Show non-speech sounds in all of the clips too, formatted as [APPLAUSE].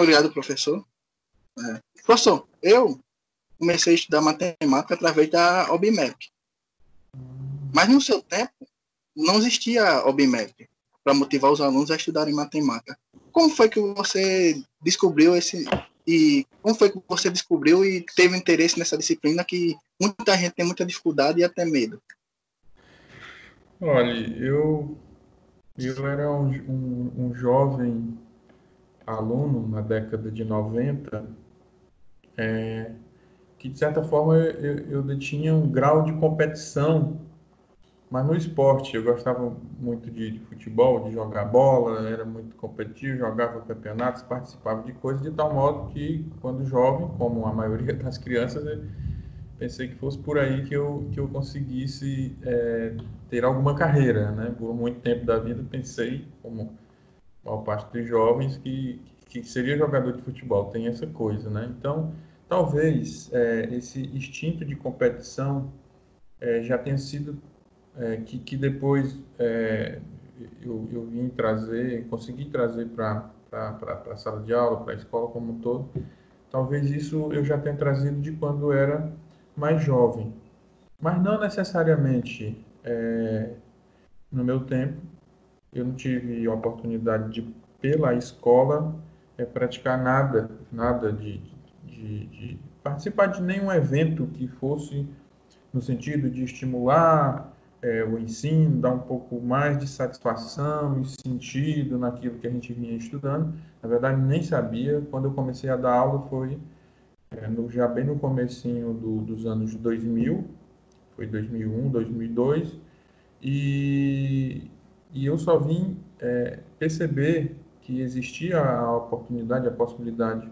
Obrigado, professor. É. Professor, eu comecei a estudar matemática através da OBMAP. Mas no seu tempo, não existia OBMAP para motivar os alunos a estudarem matemática. Como foi que você descobriu esse e como foi que você descobriu e teve interesse nessa disciplina que muita gente tem muita dificuldade e até medo? Olha, eu eu era um, um, um jovem aluno na década de 90 é, que de certa forma eu, eu detinha um grau de competição, mas no esporte eu gostava muito de, de, futebol, de jogar bola, era muito competitivo, jogava campeonatos, participava de coisas de tal modo que quando jovem, como a maioria das crianças, pensei que fosse por aí que eu que eu conseguisse é, ter alguma carreira, né? Por muito tempo da vida pensei, como maior parte dos jovens, que que seria jogador de futebol, tem essa coisa, né? Então talvez é, esse instinto de competição é, já tenha sido é, que, que depois é, eu, eu vim trazer, consegui trazer para a sala de aula, para a escola como um todo. Talvez isso eu já tenha trazido de quando era mais jovem, mas não necessariamente é, no meu tempo. Eu não tive a oportunidade de, pela escola, é, praticar nada, nada de, de, de participar de nenhum evento que fosse no sentido de estimular é, o ensino, dar um pouco mais de satisfação e sentido naquilo que a gente vinha estudando. Na verdade, nem sabia. Quando eu comecei a dar aula foi é, no, já bem no comecinho do, dos anos 2000, foi 2001, 2002, e, e eu só vim é, perceber que existia a oportunidade, a possibilidade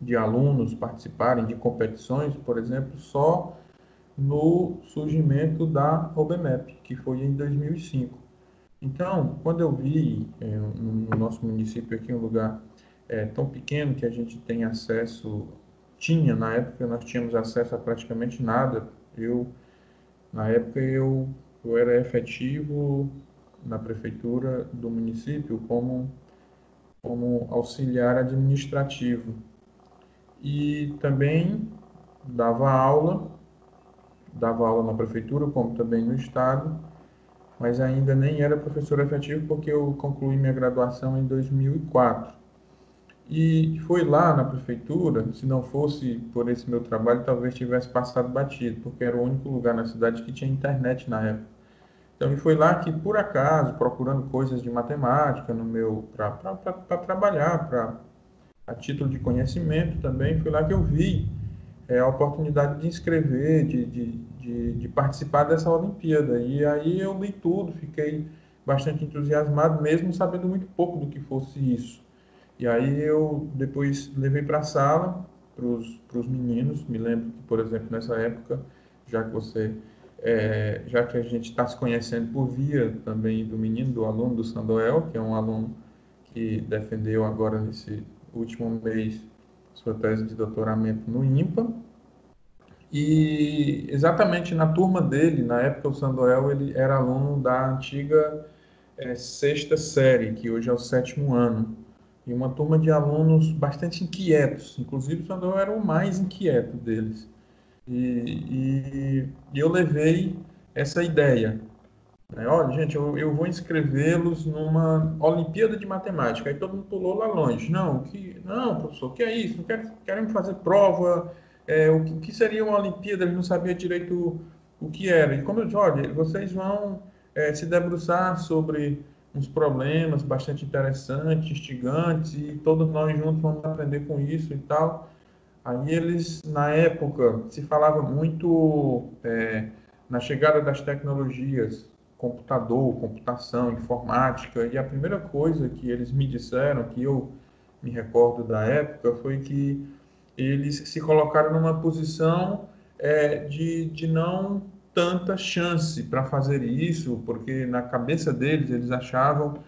de alunos participarem de competições, por exemplo, só no surgimento da OBMEP, que foi em 2005. Então, quando eu vi é, no nosso município aqui um lugar é, tão pequeno que a gente tem acesso, tinha na época nós tínhamos acesso a praticamente nada. Eu na época eu, eu era efetivo na prefeitura do município como como auxiliar administrativo e também dava aula, dava aula na prefeitura, como também no estado, mas ainda nem era professor efetivo porque eu concluí minha graduação em 2004. E foi lá na prefeitura, se não fosse por esse meu trabalho, talvez tivesse passado batido, porque era o único lugar na cidade que tinha internet na época. Então, foi lá que, por acaso, procurando coisas de matemática no meu para trabalhar, para a título de conhecimento também, foi lá que eu vi é, a oportunidade de inscrever, de, de, de, de, participar dessa Olimpíada. E aí eu li tudo, fiquei bastante entusiasmado, mesmo sabendo muito pouco do que fosse isso. E aí eu depois levei para a sala, para os meninos, me lembro que, por exemplo, nessa época, já que você, é, já que a gente está se conhecendo por via também do menino, do aluno do Sandoel, que é um aluno que defendeu agora nesse último mês sua tese de doutoramento no IMPA. E exatamente na turma dele, na época o Sandoel ele era aluno da antiga é, sexta série, que hoje é o sétimo ano. E uma turma de alunos bastante inquietos, inclusive o Sandoel era o mais inquieto deles. E, e, eu levei essa ideia Aí, Olha, gente, eu, eu vou inscrevê-los numa Olimpíada de Matemática. Aí todo mundo pulou lá longe. Não, que, não professor, que é isso? Não quer, queremos fazer prova. É, o, que, o, que, seria uma Olimpíada? Eles não sabiam direito o, o que era. E como eu disse, olha, vocês vão é, se debruçar sobre uns problemas bastante interessantes, instigantes, e todos nós juntos vamos aprender com isso e tal. Aí eles, na época, se falava muito é, na chegada das tecnologias computador, computação, informática, e a primeira coisa que eles me disseram, que eu me recordo da época, foi que eles se colocaram numa posição é, de, de não tanta chance para fazer isso, porque na cabeça deles eles achavam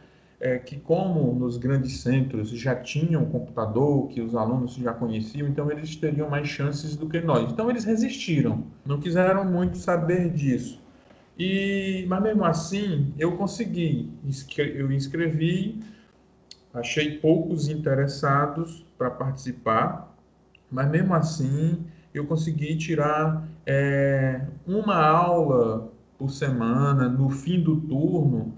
é, que como nos grandes centros já tinham computador, que os alunos já conheciam, então eles teriam mais chances do que nós. Então eles resistiram, não quiseram muito saber disso. E, mas mesmo assim, eu consegui. Eu inscrevi achei poucos interessados para participar, mas mesmo assim eu consegui tirar é, uma aula por semana no fim do turno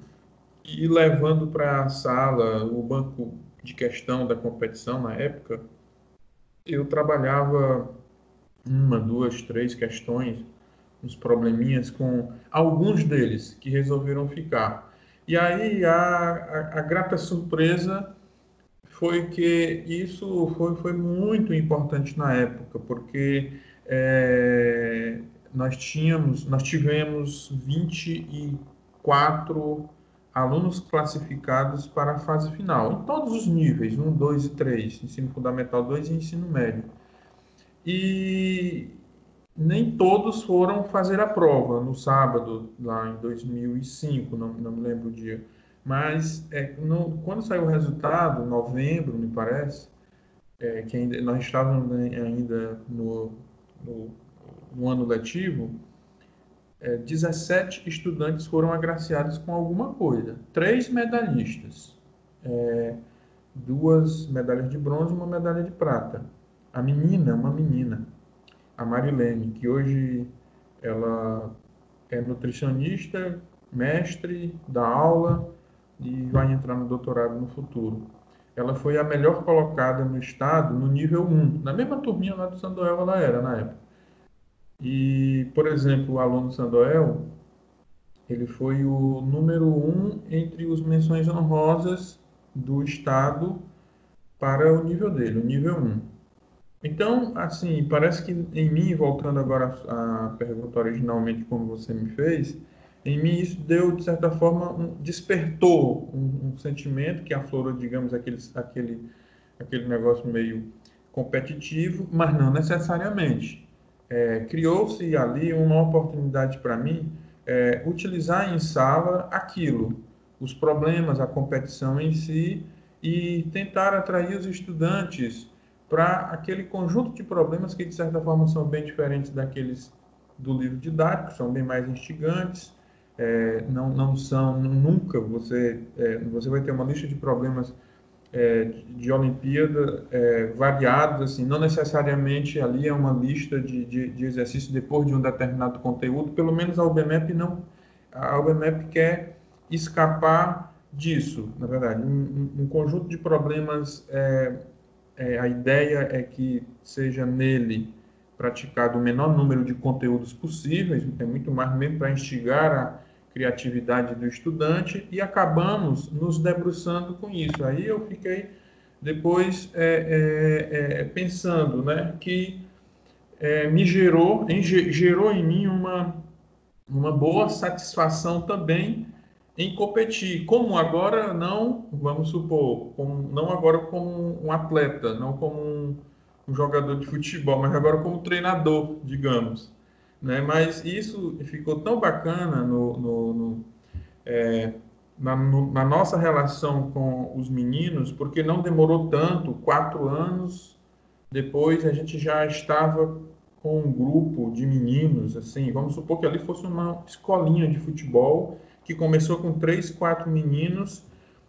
e levando para a sala o banco de questão da competição na época, eu trabalhava uma, duas, três questões, uns probleminhas com alguns deles que resolveram ficar. E aí a, a, a grata surpresa foi que isso foi, foi muito importante na época, porque é, nós tínhamos, nós tivemos 24 alunos classificados para a fase final, em todos os níveis, 1, 2 e 3, ensino fundamental 2 e ensino médio. E nem todos foram fazer a prova no sábado, lá em 2005, não, não me lembro o dia. Mas é, no, quando saiu o resultado, novembro, me parece, é, que ainda, nós estávamos ainda no, no, no ano letivo, é, 17 estudantes foram agraciados com alguma coisa. Três medalhistas, é, duas medalhas de bronze e uma medalha de prata. A menina, uma menina, a Marilene, que hoje ela é nutricionista, mestre da aula e vai entrar no doutorado no futuro. Ela foi a melhor colocada no estado no nível 1, na mesma turminha lá do Sandoel ela era na época. E, por exemplo, o aluno Sandoel, ele foi o número um entre os menções honrosas do Estado para o nível dele, o nível 1. Então, assim, parece que em mim, voltando agora à pergunta originalmente como você me fez, em mim isso deu, de certa forma, um, despertou um, um, sentimento que aflorou, digamos, aquele, aquele, aquele negócio meio competitivo, mas não necessariamente é, criou-se ali uma oportunidade para mim é, utilizar em sala aquilo, os problemas, a competição em si, e tentar atrair os estudantes para aquele conjunto de problemas que, de certa forma, são bem diferentes daqueles do livro didático, são bem mais instigantes, é, não, não são, nunca você, é, você vai ter uma lista de problemas é, de Olimpíada é, variados, assim, não necessariamente ali é uma lista de, de, de exercícios depois de um determinado conteúdo, pelo menos a UBMEP não, a UBMEP quer escapar disso, na verdade, um, um conjunto de problemas, é, é, a ideia é que seja nele praticado o menor número de conteúdos possíveis, é muito mais mesmo para instigar a criatividade do estudante e acabamos nos debruçando com isso. Aí eu fiquei depois é, é, é, pensando, né, que é, me gerou, em, gerou em mim uma, uma boa satisfação também em competir, como agora não, vamos supor, como, não agora como um atleta, não como um, um jogador de futebol, mas agora como treinador, digamos. Né? Mas isso ficou tão bacana no, no, no, é, na, no, na, nossa relação com os meninos, porque não demorou tanto, quatro anos depois a gente já estava com um grupo de meninos, assim, vamos supor que ali fosse uma escolinha de futebol que começou com três, quatro meninos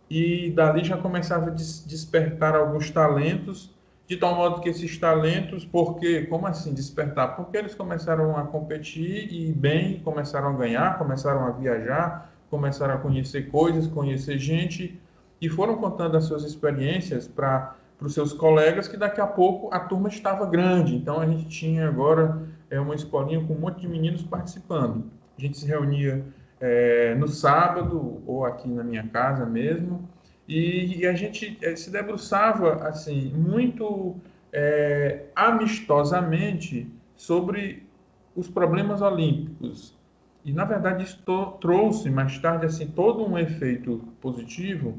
e dali já começava a des despertar alguns talentos de tal modo que esses talentos, porque, como assim despertar? Porque eles começaram a competir e bem, começaram a ganhar, começaram a viajar, começaram a conhecer coisas, conhecer gente e foram contando as suas experiências para os seus colegas que daqui a pouco a turma estava grande. Então a gente tinha agora é, uma escolinha com um monte de meninos participando. A gente se reunia é, no sábado ou aqui na minha casa mesmo e, e a gente é, se debruçava assim muito é, amistosamente sobre os problemas olímpicos. E na verdade isso trouxe mais tarde assim todo um efeito positivo,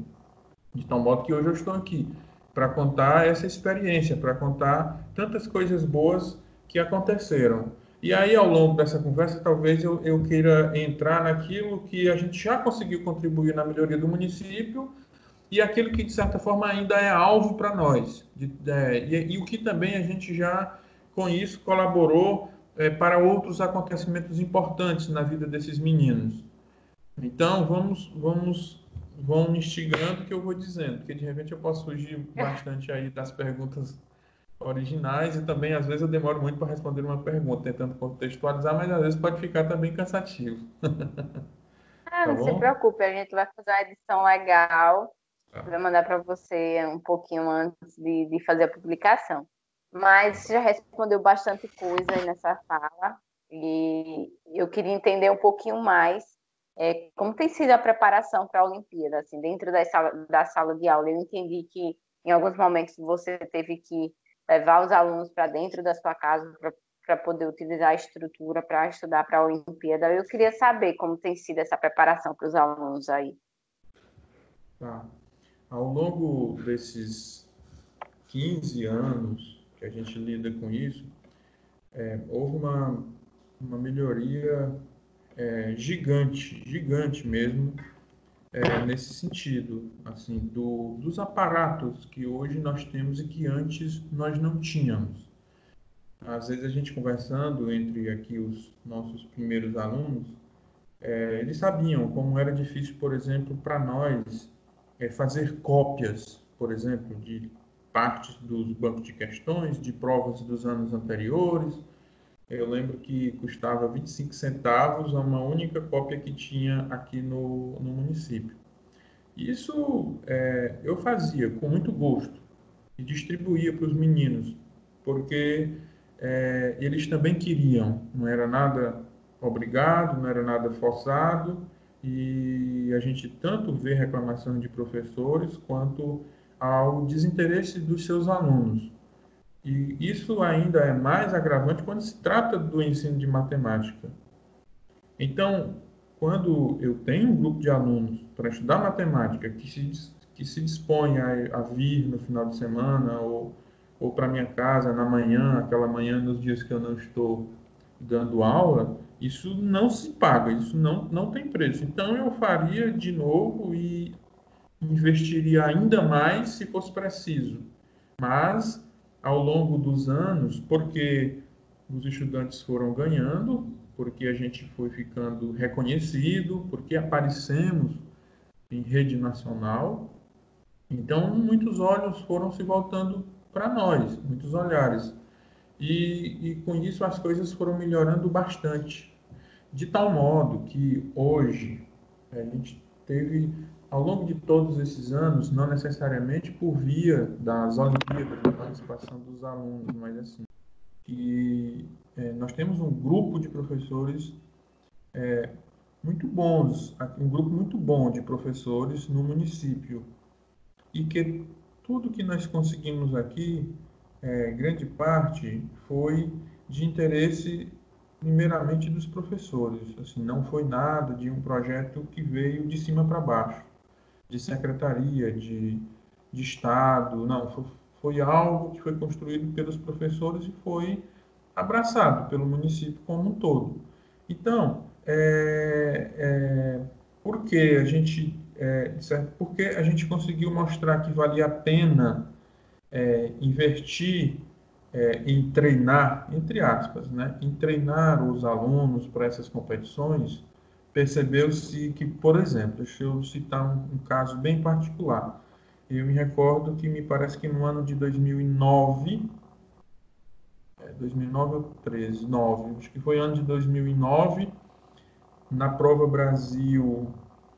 de tal modo que hoje eu estou aqui para contar essa experiência, para contar tantas coisas boas que aconteceram. E aí, ao longo dessa conversa, talvez eu, eu queira entrar naquilo que a gente já conseguiu contribuir na melhoria do município e aquilo que, de certa forma, ainda é alvo para nós. De, é, e, e, o que também a gente já, com isso, colaborou é, para outros acontecimentos importantes na vida desses meninos. Então, vamos, vamos, vão me instigando que eu vou dizendo, porque de repente eu posso fugir [LAUGHS] bastante aí das perguntas originais e também às vezes eu demoro muito para responder uma pergunta, tentando contextualizar, mas às vezes pode ficar também cansativo. [LAUGHS] Ah, tá não bom? se preocupe, a gente vai fazer uma edição legal. Vai mandar para você um pouquinho antes de, de fazer a publicação. Mas já respondeu bastante coisa nessa fala e eu queria entender um pouquinho mais é, como tem sido a preparação para a Olimpíada, assim, dentro da sala, da sala de aula. Eu entendi que em alguns momentos você teve que levar os alunos para dentro da sua casa para poder utilizar a estrutura para estudar para a Olimpíada. Eu queria saber como tem sido essa preparação para os alunos aí. Tá. Ao longo desses 15 anos que a gente lida com isso, é, houve uma, uma melhoria é, gigante, gigante mesmo, é, nesse sentido, assim, do, dos aparatos que hoje nós temos e que antes nós não tínhamos. Às vezes a gente conversando entre aqui os nossos primeiros alunos, é, eles sabiam como era difícil, por exemplo, para nós é, fazer cópias, por exemplo, de partes dos bancos de questões, de provas dos anos anteriores, eu lembro que custava 25 centavos uma única cópia que tinha aqui no, no município. Isso é, eu fazia com muito gosto e distribuía para os meninos, porque é, eles também queriam, não era nada obrigado, não era nada forçado, e a gente tanto vê reclamações de professores quanto ao desinteresse dos seus alunos. E isso ainda é mais agravante quando se trata do ensino de matemática. Então, quando eu tenho um grupo de alunos para estudar matemática que se, que se dispõe a, a vir no final de semana ou, ou para minha casa na manhã, aquela manhã nos dias que eu não estou dando aula, isso não se paga, isso não, não tem preço. Então, eu faria de novo e investiria ainda mais se fosse preciso. Mas ao longo dos anos, porque os estudantes foram ganhando, porque a gente foi ficando reconhecido, porque aparecemos em rede nacional. Então, muitos olhos foram se voltando para nós, muitos olhares. E, e com isso as coisas foram melhorando bastante. De tal modo que hoje a gente teve ao longo de todos esses anos, não necessariamente por via das Olimpíadas, da participação dos alunos, mas assim, que é, nós temos um grupo de professores é, muito bons, um grupo muito bom de professores no município, e que tudo que nós conseguimos aqui, é, grande parte, foi de interesse primeiramente dos professores. Assim, não foi nada de um projeto que veio de cima para baixo de secretaria, de, de Estado, não, foi, foi algo que foi construído pelos professores e foi abraçado pelo município como um todo. Então, é, é, por que a gente, é? Porque a gente conseguiu mostrar que valia a pena é, investir é, em treinar, entre aspas, né, em treinar os alunos para essas competições, percebeu-se que, por exemplo, deixa eu citar um, um, caso bem particular. Eu me recordo que me parece que no ano de 2009, é, 2009 ou 13, 9, acho que foi ano de 2009, na prova Brasil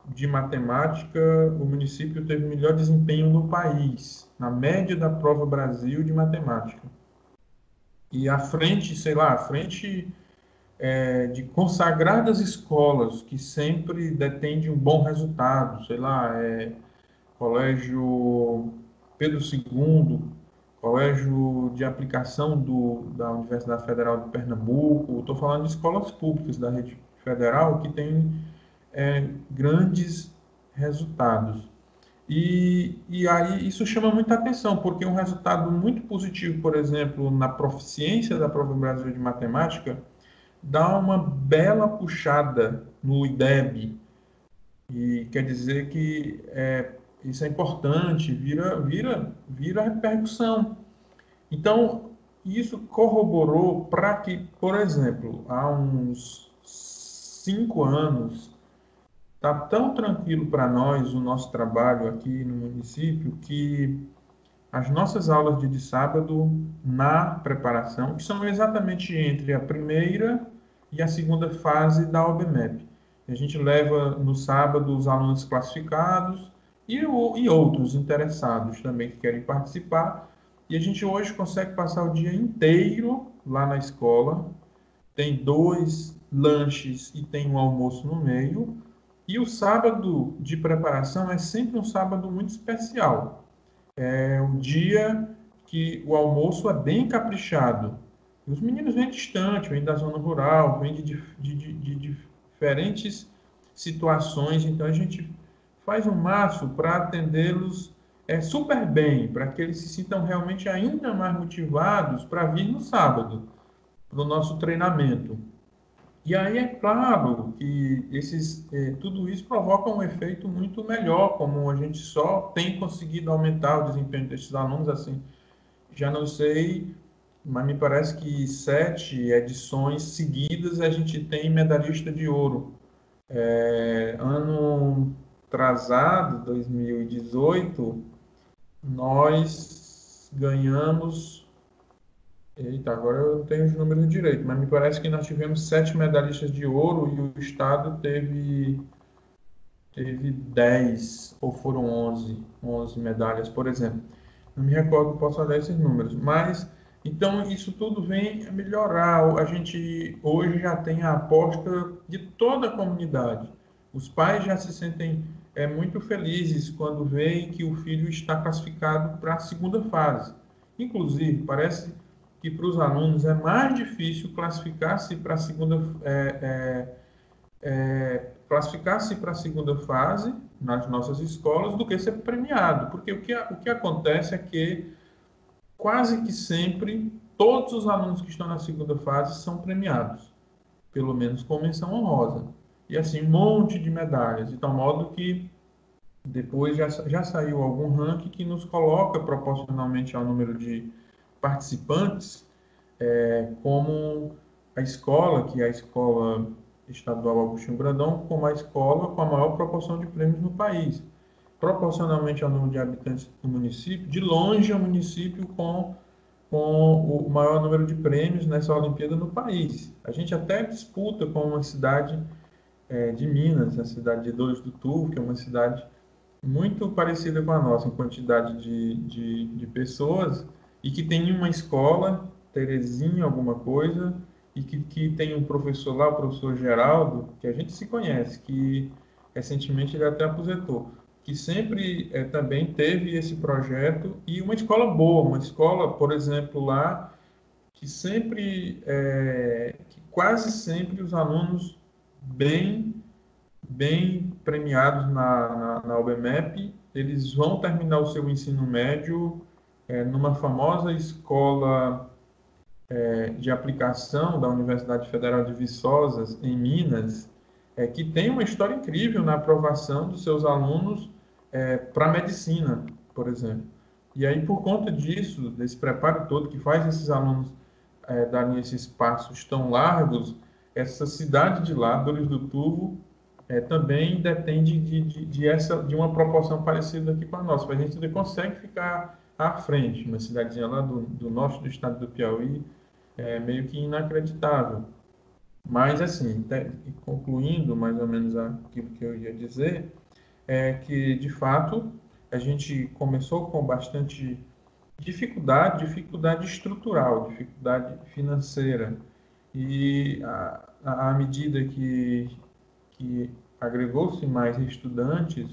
de matemática, o município teve o melhor desempenho no país, na média da prova Brasil de matemática. E à frente, sei lá, à frente é, de consagradas escolas que sempre detêm um bom resultado, sei lá, é, Colégio Pedro II, Colégio de Aplicação do, da Universidade Federal de Pernambuco, estou falando de escolas públicas da rede federal que têm é, grandes resultados. E, e aí isso chama muita atenção, porque um resultado muito positivo, por exemplo, na proficiência da prova Brasil de matemática, dá uma bela puxada no IDEB. E quer dizer que é, isso é importante, vira, vira, vira repercussão. Então, isso corroborou para que, por exemplo, há uns cinco anos, Está tão tranquilo para nós o nosso trabalho aqui no município que as nossas aulas de, de sábado na preparação, que são exatamente entre a primeira e a segunda fase da OBMEP. A gente leva no sábado os alunos classificados e, e outros interessados também que querem participar. E a gente hoje consegue passar o dia inteiro lá na escola. Tem dois lanches e tem um almoço no meio. E o sábado de preparação é sempre um sábado muito especial. É o dia que o almoço é bem caprichado. Os meninos vêm distante, vêm da zona rural, vêm de, de, de, de diferentes situações, então a gente faz um maço para atendê-los é, super bem, para que eles se sintam realmente ainda mais motivados para vir no sábado, para o nosso treinamento. E aí é claro que esses, é, tudo isso provoca um efeito muito melhor, como a gente só tem conseguido aumentar o desempenho desses alunos, assim, já não sei, mas me parece que sete edições seguidas a gente tem medalhista de ouro. É, ano atrasado, 2018, nós ganhamos. Eita, agora eu tenho os números direito, mas me parece que nós tivemos sete medalhistas de ouro e o Estado teve teve 10 ou foram 11, 11 medalhas, por exemplo. Não me recordo, posso olhar esses números, mas então isso tudo vem a melhorar. A gente hoje já tem a aposta de toda a comunidade. Os pais já se sentem é, muito felizes quando veem que o filho está classificado para a segunda fase. Inclusive, parece que para os alunos é mais difícil classificar-se para a segunda é, é, é, classificar-se para a segunda fase nas nossas escolas do que ser premiado, porque o que, o que acontece é que quase que sempre todos os alunos que estão na segunda fase são premiados, pelo menos com menção honrosa. E assim um monte de medalhas, de tal modo que depois já, já saiu algum ranking que nos coloca proporcionalmente ao número de participantes é, como a escola, que é a escola estadual Agostinho Brandão, como a escola com a maior proporção de prêmios no país. Proporcionalmente ao número de habitantes do município, de longe é o município com, com o maior número de prêmios nessa Olimpíada no país. A gente até disputa com uma cidade é, de Minas, a cidade de Dores do Turvo, que é uma cidade muito parecida com a nossa em quantidade de, de, de pessoas e que tem uma escola, Terezinha alguma coisa, e que, que tem um professor lá, o professor Geraldo, que a gente se conhece, que recentemente ele até aposentou, que sempre é, também teve esse projeto e uma escola boa, uma escola, por exemplo, lá, que sempre, é, que quase sempre os alunos bem, bem premiados na, na, na UBMEP, eles vão terminar o seu ensino médio é, numa famosa escola é, de aplicação da Universidade Federal de Viçosas, em Minas, é, que tem uma história incrível na aprovação dos seus alunos é, para medicina, por exemplo. E aí, por conta disso, desse preparo todo que faz esses alunos é, darem esses passos tão largos, essa cidade de lá, Dores do Turvo, é, também depende de, de, de, essa, de uma proporção parecida aqui com a nossa. A gente consegue ficar à frente, uma cidadezinha lá do, do norte do estado do Piauí, é meio que inacreditável. Mas, assim, concluindo mais ou menos aquilo que eu ia dizer, é que, de fato, a gente começou com bastante dificuldade, dificuldade estrutural, dificuldade financeira, e à medida que, que agregou-se mais estudantes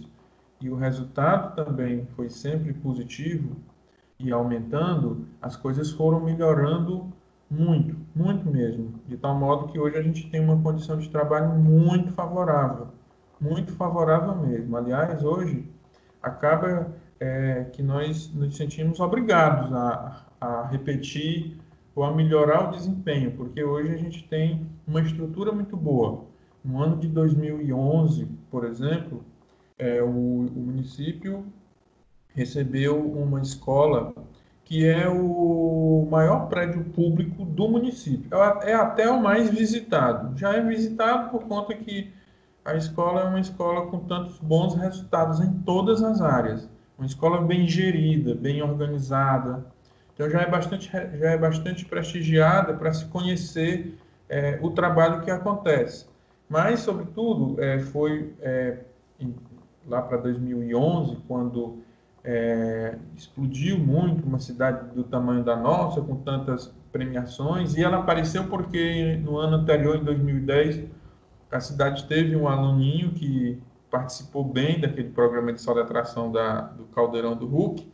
e o resultado também foi sempre positivo e aumentando, as coisas foram melhorando muito, muito mesmo, de tal modo que hoje a gente tem uma condição de trabalho muito favorável, muito favorável mesmo. Aliás, hoje acaba é, que nós nos sentimos obrigados a, a repetir ou a melhorar o desempenho, porque hoje a gente tem uma estrutura muito boa. No ano de 2011, por exemplo, é, o, o município recebeu uma escola que é o maior prédio público do município. É, é até o mais visitado. Já é visitado por conta que a escola é uma escola com tantos bons resultados em todas as áreas. Uma escola bem gerida, bem organizada. Então já é bastante, já é bastante prestigiada para se conhecer é, o trabalho que acontece. Mas, sobretudo, é, foi é, lá para 2011, quando é, explodiu muito uma cidade do tamanho da nossa, com tantas premiações, e ela apareceu porque no ano anterior, em 2010, a cidade teve um aluninho que participou bem daquele programa de soletração da, do Caldeirão do Hulk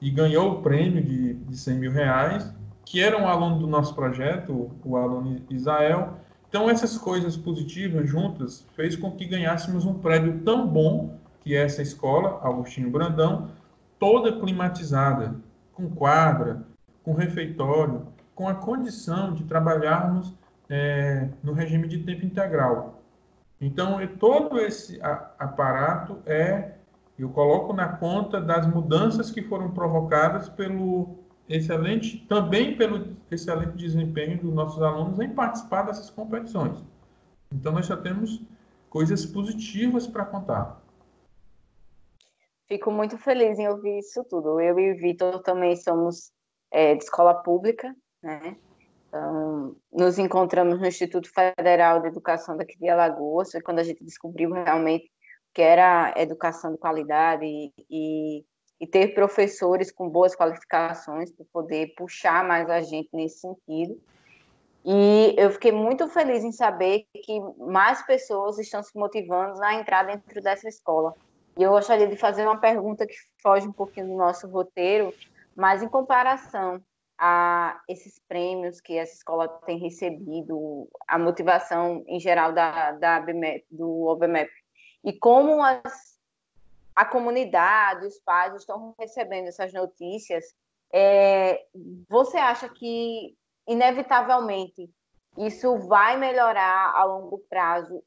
e ganhou o prêmio de, de 100 mil reais, que era um aluno do nosso projeto, o aluno Isael. Então, essas coisas positivas juntas fez com que ganhássemos um prédio tão bom que é essa escola, Agostinho Brandão, toda climatizada, com quadra, com refeitório, com a condição de trabalharmos é, no regime de tempo integral. Então, todo esse aparato é, eu coloco na conta das mudanças que foram provocadas pelo excelente, também pelo excelente desempenho dos nossos alunos em participar dessas competições. Então, nós já temos coisas positivas para contar. Fico muito feliz em ouvir isso tudo. Eu e o Vitor também somos é, de escola pública, né? Então, nos encontramos no Instituto Federal de Educação daqui de Alagoas, foi quando a gente descobriu realmente que era educação de qualidade e, e, e ter professores com boas qualificações para poder puxar mais a gente nesse sentido. E eu fiquei muito feliz em saber que mais pessoas estão se motivando na entrada dentro dessa escola. E eu gostaria de fazer uma pergunta que foge um pouquinho do nosso roteiro, mas em comparação a esses prêmios que essa escola tem recebido, a motivação em geral da, da ABMEP, do OBMEP, e como as, a comunidade, os pais estão recebendo essas notícias, é, você acha que, inevitavelmente, isso vai melhorar a longo prazo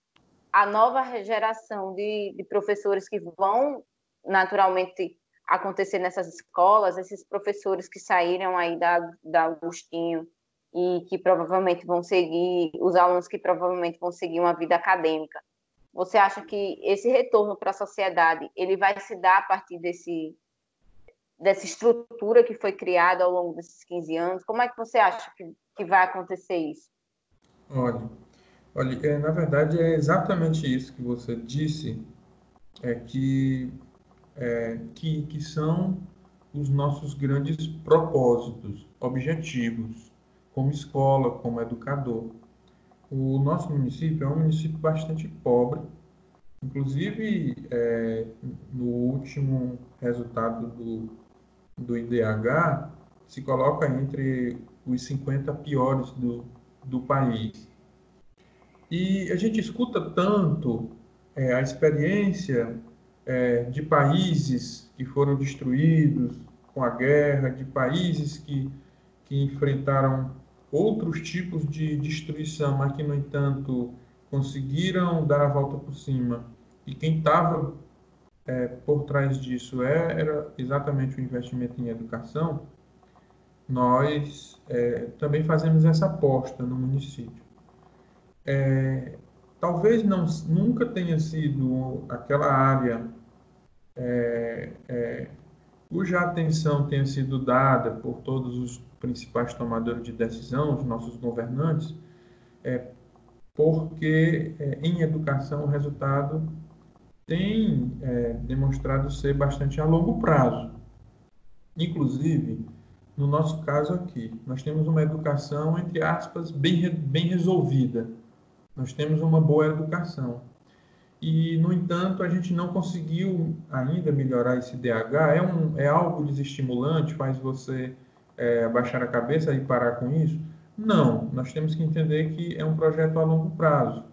a nova geração de, de professores que vão naturalmente acontecer nessas escolas, esses professores que saíram aí da, da Agostinho e que provavelmente vão seguir, os alunos que provavelmente vão seguir uma vida acadêmica. Você acha que esse retorno para a sociedade, ele vai se dar a partir desse, dessa estrutura que foi criada ao longo desses 15 anos? Como é que você acha que, que vai acontecer isso? Olha, olha é, na verdade é exatamente isso que você disse, é que é, que, que são os nossos grandes propósitos, objetivos, como escola, como educador. O nosso município é um município bastante pobre, inclusive é, no último resultado do, do IDH, se coloca entre os 50 piores do, do país. E a gente escuta tanto é, a experiência é, de países que foram destruídos com a guerra, de países que, que enfrentaram outros tipos de destruição, mas que, no entanto, conseguiram dar a volta por cima. E quem estava é, por trás disso é, era exatamente o investimento em educação. Nós é, também fazemos essa aposta no município. É, talvez não, nunca tenha sido aquela área é, é, cuja atenção tenha sido dada por todos os principais tomadores de decisão, os nossos governantes, é porque é, em educação o resultado tem é, demonstrado ser bastante a longo prazo. Inclusive, no nosso caso aqui, nós temos uma educação, entre aspas, bem, bem resolvida. Nós temos uma boa educação e, no entanto, a gente não conseguiu ainda melhorar esse DH. É, um, é algo desestimulante, faz você é, abaixar a cabeça e parar com isso? Não, nós temos que entender que é um projeto a longo prazo.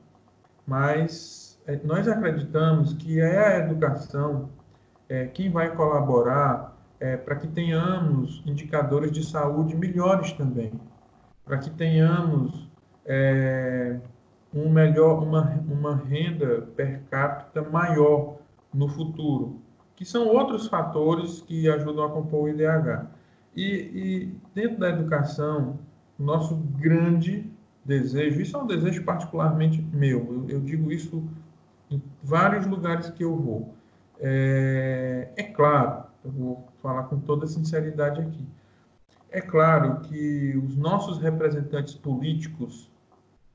Mas é, nós acreditamos que é a educação é, quem vai colaborar é, para que tenhamos indicadores de saúde melhores também, para que tenhamos é, um melhor, uma, uma renda per capita maior no futuro, que são outros fatores que ajudam a compor o IDH. E, e dentro da educação, nosso grande desejo, isso é um desejo particularmente meu, eu, eu digo isso em vários lugares que eu vou. É, é claro, eu vou falar com toda sinceridade aqui. É claro que os nossos representantes políticos,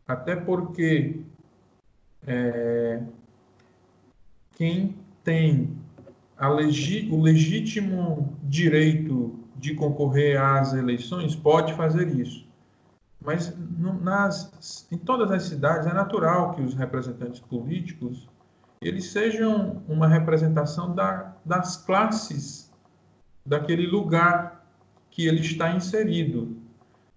até porque é, quem tem legi o legítimo direito de concorrer às eleições pode fazer isso. Mas nas, em todas as cidades é natural que os representantes políticos eles sejam uma representação da, das classes daquele lugar que ele está inserido.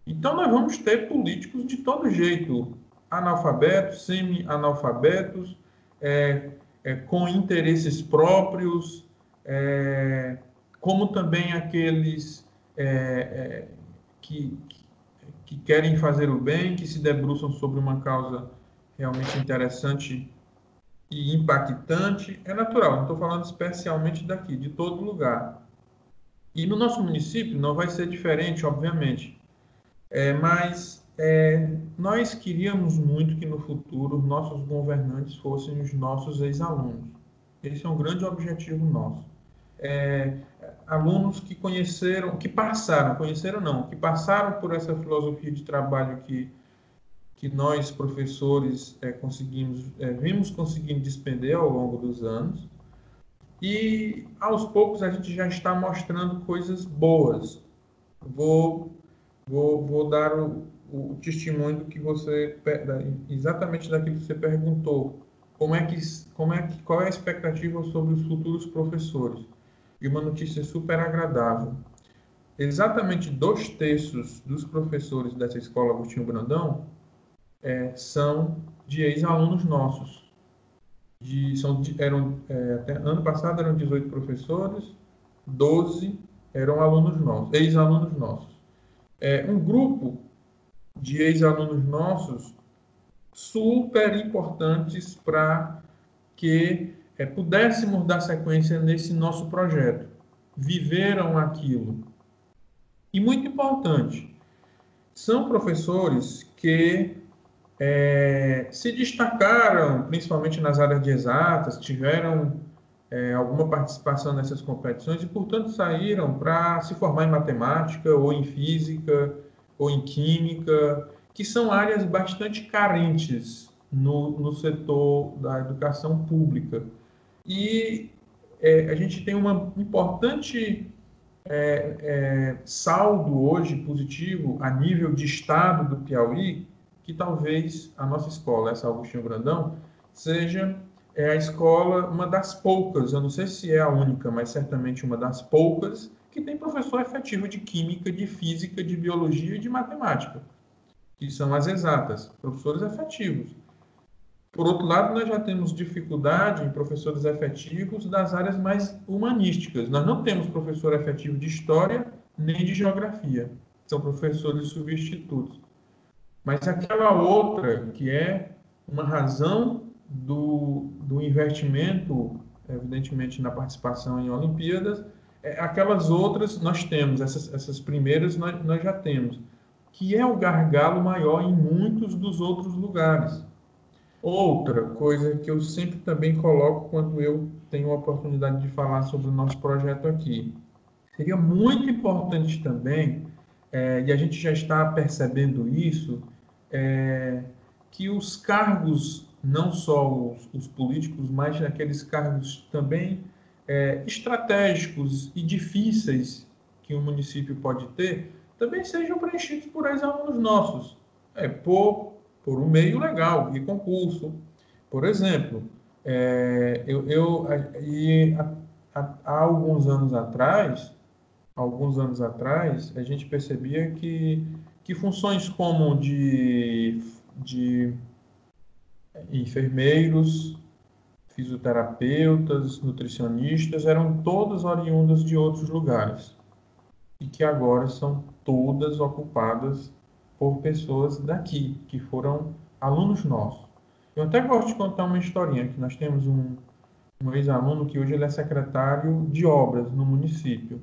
Então nós vamos ter políticos de todo jeito, analfabetos, semi-analfabetos, é, é, com interesses próprios, é, como também aqueles é, é, que, que querem fazer o bem, que se debruçam sobre uma causa realmente interessante e impactante. É natural, não estou falando especialmente daqui, de todo lugar. E no nosso município não vai ser diferente, obviamente. É, mas é, nós queríamos muito que no futuro nossos governantes fossem os nossos ex-alunos. Esse é um grande objetivo nosso. É, alunos que conheceram, que passaram, conheceram não, que passaram por essa filosofia de trabalho que, que nós, professores, é, conseguimos, é, vimos conseguindo despender ao longo dos anos. E aos poucos a gente já está mostrando coisas boas. Vou, vou, vou dar o, o testemunho do que você exatamente daquilo que você perguntou. Como é que, como é que, qual é a expectativa sobre os futuros professores? E uma notícia super agradável. Exatamente dois terços dos professores dessa escola Agostinho Brandão é, são de ex-alunos nossos. De, são, eram, é, até, ano passado eram 18 professores, 12 eram alunos nossos, ex-alunos nossos. É, um grupo de ex-alunos nossos super importantes para que é, pudéssemos dar sequência nesse nosso projeto. Viveram aquilo. E muito importante, são professores que é, se destacaram, principalmente nas áreas de exatas, tiveram é, alguma participação nessas competições e, portanto, saíram para se formar em matemática ou em física ou em química, que são áreas bastante carentes no, no setor da educação pública. E é, a gente tem um importante é, é, saldo hoje positivo a nível de estado do Piauí, que talvez a nossa escola, essa Augustinho Brandão, seja é, a escola, uma das poucas, eu não sei se é a única, mas certamente uma das poucas, que tem professor efetivo de química, de física, de biologia e de matemática, que são as exatas, professores efetivos. Por outro lado, nós já temos dificuldade em professores efetivos das áreas mais humanísticas. Nós não temos professor efetivo de história nem de geografia. São professores substitutos. Mas aquela outra, que é uma razão do, do investimento, evidentemente, na participação em Olimpíadas, é, aquelas outras nós temos, essas, essas primeiras nós, nós já temos, que é o gargalo maior em muitos dos outros lugares. Outra coisa que eu sempre também coloco quando eu tenho a oportunidade de falar sobre o nosso projeto aqui. Seria muito importante também, é, e a gente já está percebendo isso, é, que os cargos, não só os, os políticos, mas aqueles cargos também é, estratégicos e difíceis que um município pode ter também sejam preenchidos por ex-alunos nossos, é, por, por um meio legal, e concurso. Por exemplo, é, eu, eu e há, há alguns anos atrás, alguns anos atrás, a gente percebia que, que funções como de, de enfermeiros, fisioterapeutas, nutricionistas, eram todas oriundas de outros lugares e que agora são todas ocupadas por pessoas daqui, que foram alunos nossos. Eu até gosto de contar uma historinha, que nós temos um, um ex-aluno que hoje ele é secretário de obras no município.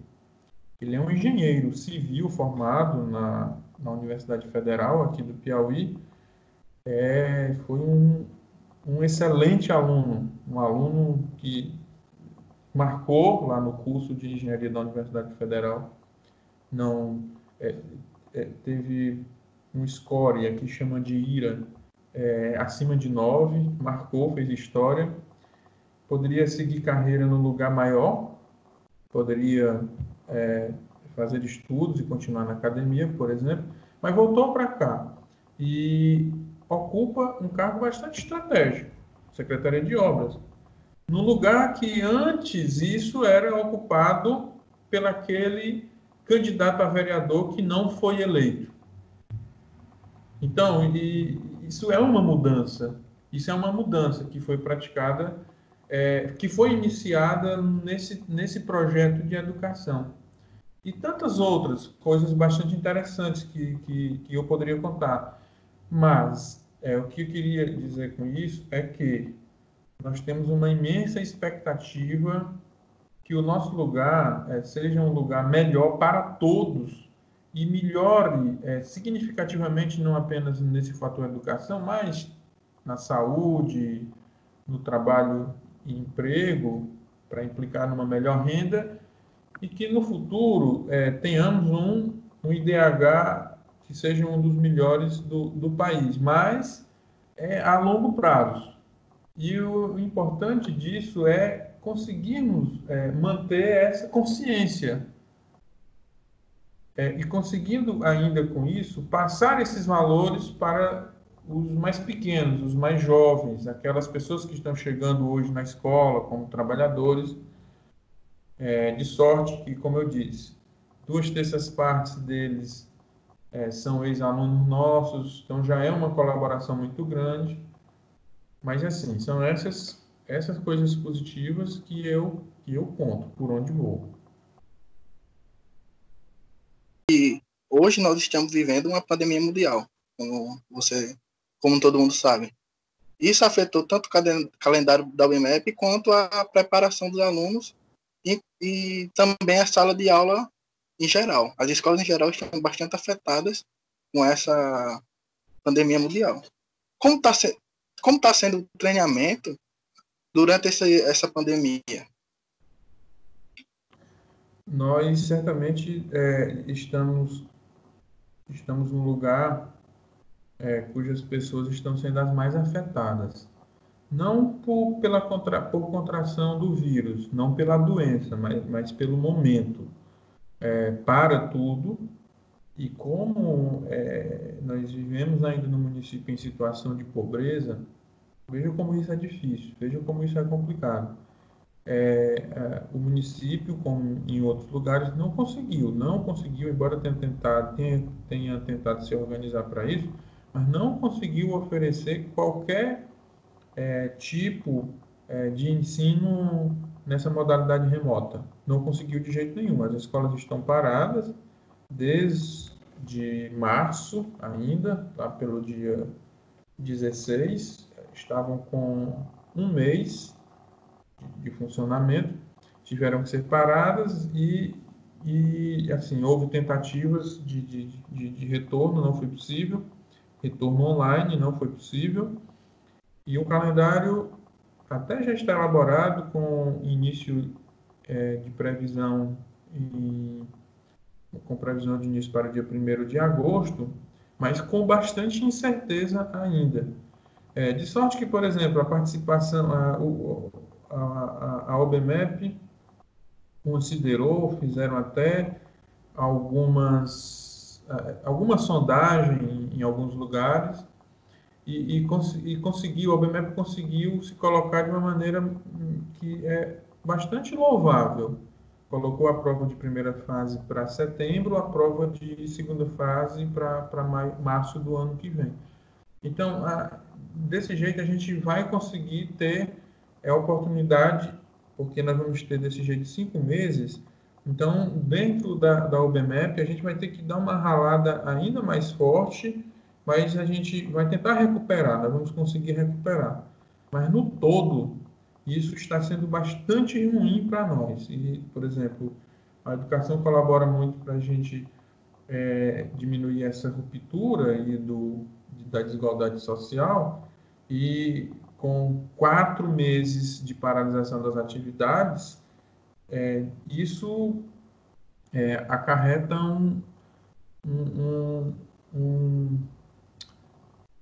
Ele é um engenheiro civil formado na, na Universidade Federal aqui do Piauí. É, foi um, um excelente aluno, um aluno que marcou lá no curso de engenharia da Universidade Federal, não é, é, teve um score aqui chama de IRA é, acima de 9, marcou, fez história, poderia seguir carreira no lugar maior, poderia é, fazer estudos e continuar na academia, por exemplo, mas voltou para cá. E ocupa um cargo bastante estratégico, Secretaria de Obras, no lugar que antes isso era ocupado pelaquele candidato a vereador que não foi eleito. Então, isso é uma mudança. Isso é uma mudança que foi praticada, é, que foi iniciada nesse, nesse projeto de educação. E tantas outras coisas bastante interessantes que, que, que eu poderia contar. Mas é, o que eu queria dizer com isso é que nós temos uma imensa expectativa que o nosso lugar é, seja um lugar melhor para todos e melhore é, significativamente não apenas nesse fator educação, mas na saúde, no trabalho e emprego, para implicar numa melhor renda, e que no futuro é, tenhamos um, um IDH que seja um dos melhores do, do país, mas é a longo prazo. E o importante disso é conseguirmos é, manter essa consciência é, e conseguindo ainda com isso passar esses valores para os mais pequenos, os mais jovens, aquelas pessoas que estão chegando hoje na escola como trabalhadores, é, de sorte que, como eu disse, duas terças partes deles é, são ex-alunos nossos, então já é uma colaboração muito grande. Mas assim, são essas essas coisas positivas que eu que eu conto por onde vou. E hoje nós estamos vivendo uma pandemia mundial, como você, como todo mundo sabe. Isso afetou tanto o calendário da UEMEP quanto a preparação dos alunos e, e também a sala de aula em geral. As escolas em geral estão bastante afetadas com essa pandemia mundial. Como está se, tá sendo o treinamento durante essa, essa pandemia? Nós certamente é, estamos estamos num lugar é, cujas pessoas estão sendo as mais afetadas. Não por, pela contra, por contração do vírus, não pela doença, mas, mas pelo momento. É, para tudo, e como é, nós vivemos ainda no município em situação de pobreza, veja como isso é difícil, veja como isso é complicado. É, o município, como em outros lugares, não conseguiu, não conseguiu, embora tenha tentado, tenha, tenha tentado se organizar para isso, mas não conseguiu oferecer qualquer é, tipo é, de ensino nessa modalidade remota. Não conseguiu de jeito nenhum. As escolas estão paradas desde março ainda, lá pelo dia 16, estavam com um mês de, de funcionamento, tiveram que ser paradas e, e assim, houve tentativas de, de, de, de retorno, não foi possível, retorno online não foi possível, e o calendário até já está elaborado com início é, de previsão e, com previsão de início para o dia 1 de agosto, mas com bastante incerteza ainda. É, de sorte que, por exemplo, a participação, a, a, a, OBMEP considerou, fizeram até algumas, alguma sondagem em, alguns lugares, e, e, e conseguiu, a OBMEP conseguiu se colocar de uma maneira que é bastante louvável. Colocou a prova de primeira fase para setembro, a prova de segunda fase para março do ano que vem. Então, a, desse jeito, a gente vai conseguir ter a oportunidade, porque nós vamos ter desse jeito cinco meses. Então, dentro da, da OBMEP, a gente vai ter que dar uma ralada ainda mais forte mas a gente vai tentar recuperar, nós vamos conseguir recuperar. Mas no todo, isso está sendo bastante ruim para nós. E, por exemplo, a educação colabora muito para a gente é, diminuir essa ruptura e do, da desigualdade social. E com quatro meses de paralisação das atividades, é, isso é, acarreta um, um, um,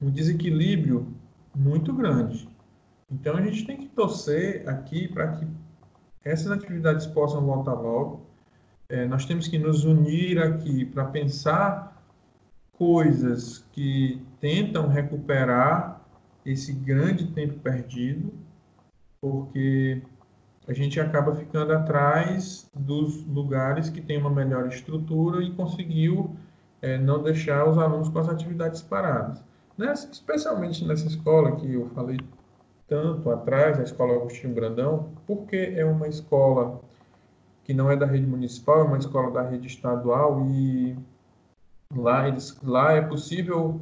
um desequilíbrio muito grande. Então a gente tem que torcer aqui para que essas atividades possam voltar logo. É, nós temos que nos unir aqui para pensar coisas que tentam recuperar esse grande tempo perdido, porque a gente acaba ficando atrás dos lugares que têm uma melhor estrutura e conseguiu é, não deixar os alunos com as atividades paradas. Nessa, especialmente nessa escola que eu falei tanto atrás, a Escola Agostinho Brandão, porque é uma escola que não é da rede municipal, é uma escola da rede estadual e lá, eles, lá é possível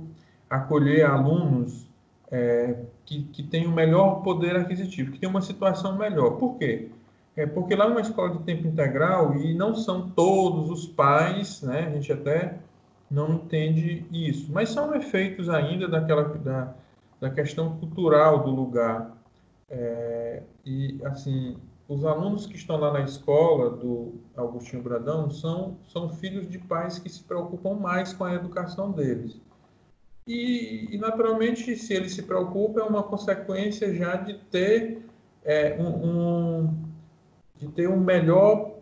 acolher alunos é, que, que têm um melhor poder aquisitivo, que têm uma situação melhor. Por quê? É porque lá é uma escola de tempo integral e não são todos os pais, né? A gente até não entende isso, mas são efeitos ainda daquela da, da questão cultural do lugar. É, e, assim, os alunos que estão lá na escola do Agostinho Bradão são, são filhos de pais que se preocupam mais com a educação deles. E, e naturalmente, se eles se preocupam, é uma consequência já de ter é, um, um, de ter um melhor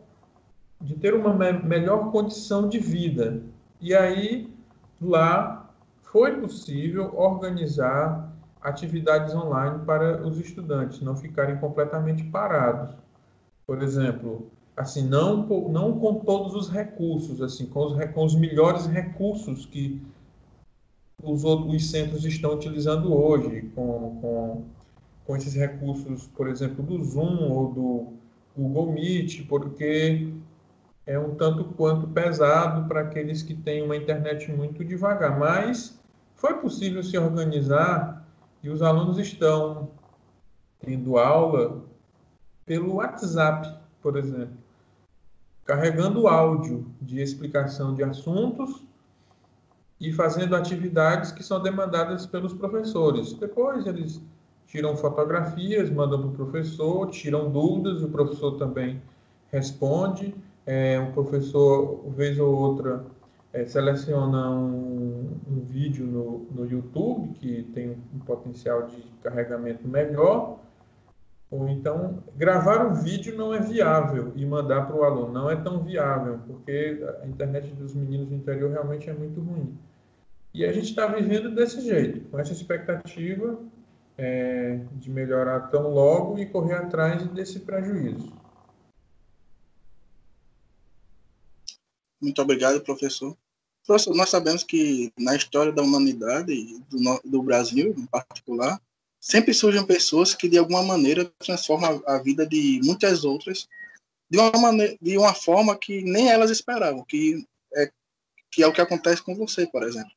de ter uma me melhor condição de vida. E aí lá foi possível organizar atividades online para os estudantes não ficarem completamente parados. Por exemplo, assim, não, não com todos os recursos, assim, com os, com os melhores recursos que os outros centros estão utilizando hoje, com, com, com esses recursos, por exemplo, do Zoom ou do Google Meet, porque é um tanto quanto pesado para aqueles que têm uma internet muito devagar, mas foi possível se organizar e os alunos estão tendo aula pelo WhatsApp, por exemplo, carregando áudio de explicação de assuntos e fazendo atividades que são demandadas pelos professores. Depois eles tiram fotografias, mandam para o professor, tiram dúvidas, o professor também responde. É, o professor, vez ou outra, é, seleciona um, um vídeo no, no YouTube que tem um potencial de carregamento melhor, ou então gravar um vídeo não é viável e mandar para o aluno não é tão viável, porque a internet dos meninos do interior realmente é muito ruim. E a gente está vivendo desse jeito, com essa expectativa é, de melhorar tão logo e correr atrás desse prejuízo. Muito obrigado, professor. Professor, nós sabemos que na história da humanidade, do, do Brasil em particular, sempre surgem pessoas que de alguma maneira transformam a vida de muitas outras de uma maneira, de uma forma que nem elas esperavam, que é que é o que acontece com você, por exemplo.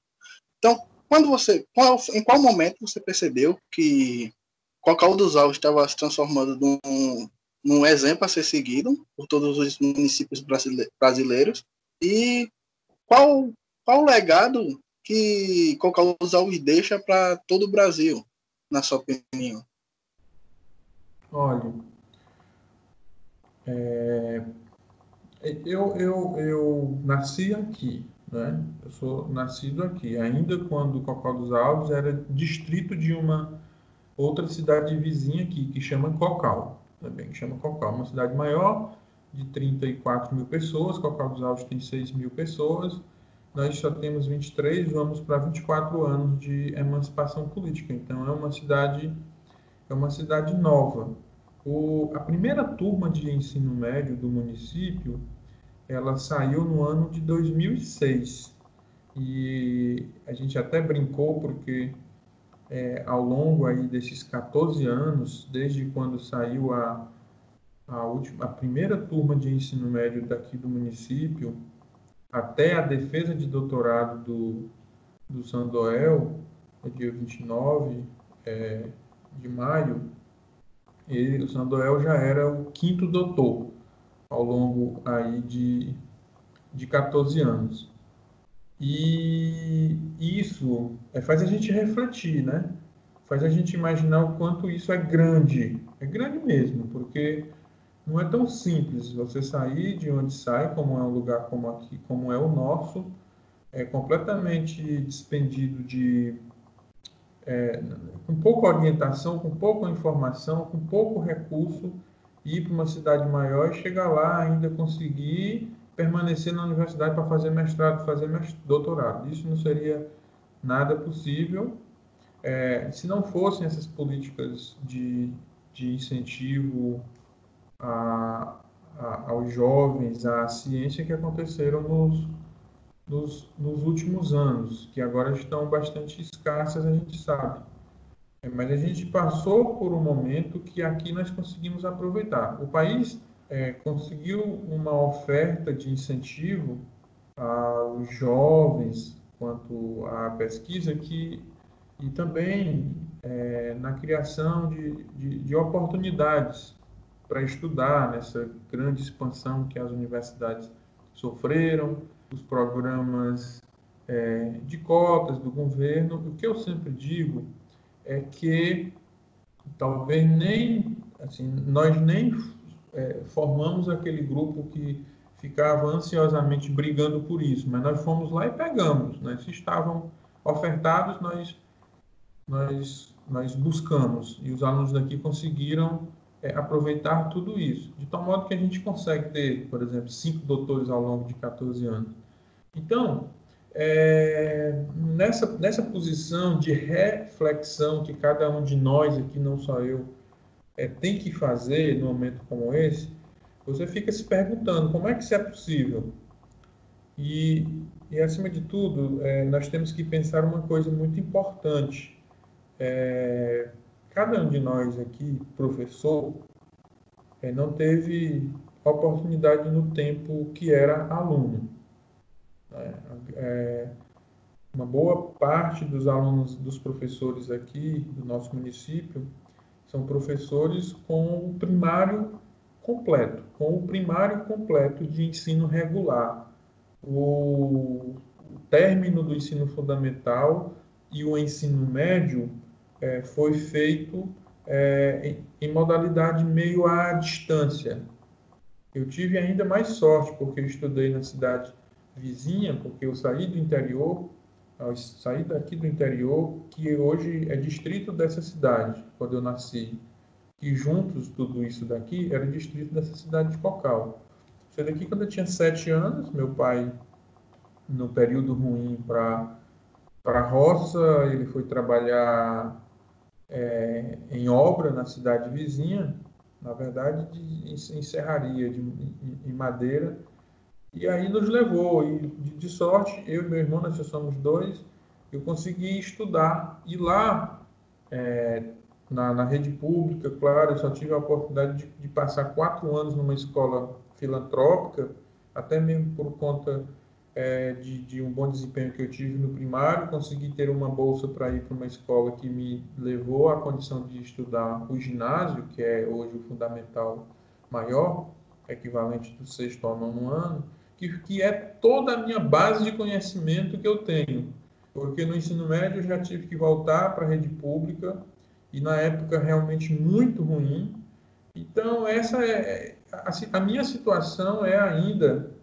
Então, quando você, qual, em qual momento você percebeu que Cocal dos Alves estava se transformando num, num exemplo a ser seguido por todos os municípios brasileiros e qual, qual o legado que Coca-Cola deixa para todo o Brasil, na sua opinião? Olha, é, eu, eu, eu nasci aqui, né? Eu sou nascido aqui, ainda quando Cocó dos Alves era distrito de uma outra cidade vizinha aqui, que chama Cocal, também, que chama Cocal, uma cidade maior, de 34 mil pessoas, Cocal dos Alves tem 6 mil pessoas, nós só temos 23, vamos para 24 anos de emancipação política. Então é uma cidade é uma cidade nova. O, a primeira turma de ensino médio do município, ela saiu no ano de 2006. E a gente até brincou porque é, ao longo aí desses 14 anos, desde quando saiu a, a, última, a primeira turma de ensino médio daqui do município, até a defesa de doutorado do, do Sandoel, no dia 29 é, de maio, ele, o Sandoel já era o quinto doutor ao longo aí de, de 14 anos. E isso é, faz a gente refletir, né? faz a gente imaginar o quanto isso é grande. É grande mesmo, porque não é tão simples você sair de onde sai, como é um lugar como aqui, como é o nosso, é completamente despendido de é, com pouca orientação, com pouca informação, com pouco recurso, ir para uma cidade maior e chegar lá ainda conseguir permanecer na universidade para fazer mestrado, fazer doutorado. Isso não seria nada possível é, se não fossem essas políticas de, de incentivo a, a, aos jovens, à ciência que aconteceram nos, nos, nos, últimos anos, que agora estão bastante escassas, a gente sabe. É, mas a gente passou por um momento que aqui nós conseguimos aproveitar. O país é, conseguiu uma oferta de incentivo aos jovens quanto à pesquisa que e também é, na criação de, de, de oportunidades para estudar nessa grande expansão que as universidades sofreram, os programas é, de cotas do governo. O que eu sempre digo é que talvez nem assim, nós nem é, formamos aquele grupo que ficava ansiosamente brigando por isso, mas nós fomos lá e pegamos. Né? Se estavam ofertados, nós, nós, nós buscamos. E os alunos daqui conseguiram é, aproveitar tudo isso. De tal modo que a gente consegue ter, por exemplo, cinco doutores ao longo de 14 anos. Então, é, nessa, nessa posição de reflexão que cada um de nós aqui, não só eu, é, tem que fazer num momento como esse, você fica se perguntando como é que isso é possível. E, e acima de tudo, é, nós temos que pensar uma coisa muito importante. É, cada um de nós aqui, professor, é, não teve oportunidade no tempo que era aluno. Né? É, uma boa parte dos alunos, dos professores aqui do nosso município, são professores com o primário completo, com o primário completo de ensino regular. O término do ensino fundamental e o ensino médio é, foi feito é, em, em, modalidade meio à distância. Eu tive ainda mais sorte, porque eu estudei na cidade vizinha, porque eu saí do interior, eu saí daqui do interior, que hoje é distrito dessa cidade, quando eu nasci. E juntos, tudo isso daqui, era distrito dessa cidade de Cocal. Saí daqui quando eu tinha sete anos, meu pai, no período ruim para a roça, ele foi trabalhar é, em obra na cidade vizinha, na verdade, de, em, serraria, de, em, madeira. E aí nos levou, e de, de, sorte, eu e meu irmão, nós somos dois, eu consegui estudar. E lá, é, na, na, rede pública, claro, eu só tive a oportunidade de, de passar quatro anos numa escola filantrópica, até mesmo por conta é, de, de, um bom desempenho que eu tive no primário, consegui ter uma bolsa para ir para uma escola que me levou à condição de estudar o ginásio, que é hoje o fundamental maior, equivalente do sexto ao nono ano, que, que é toda a minha base de conhecimento que eu tenho. Porque no ensino médio eu já tive que voltar para a rede pública, e na época realmente muito ruim. Então, essa é a, a minha situação é ainda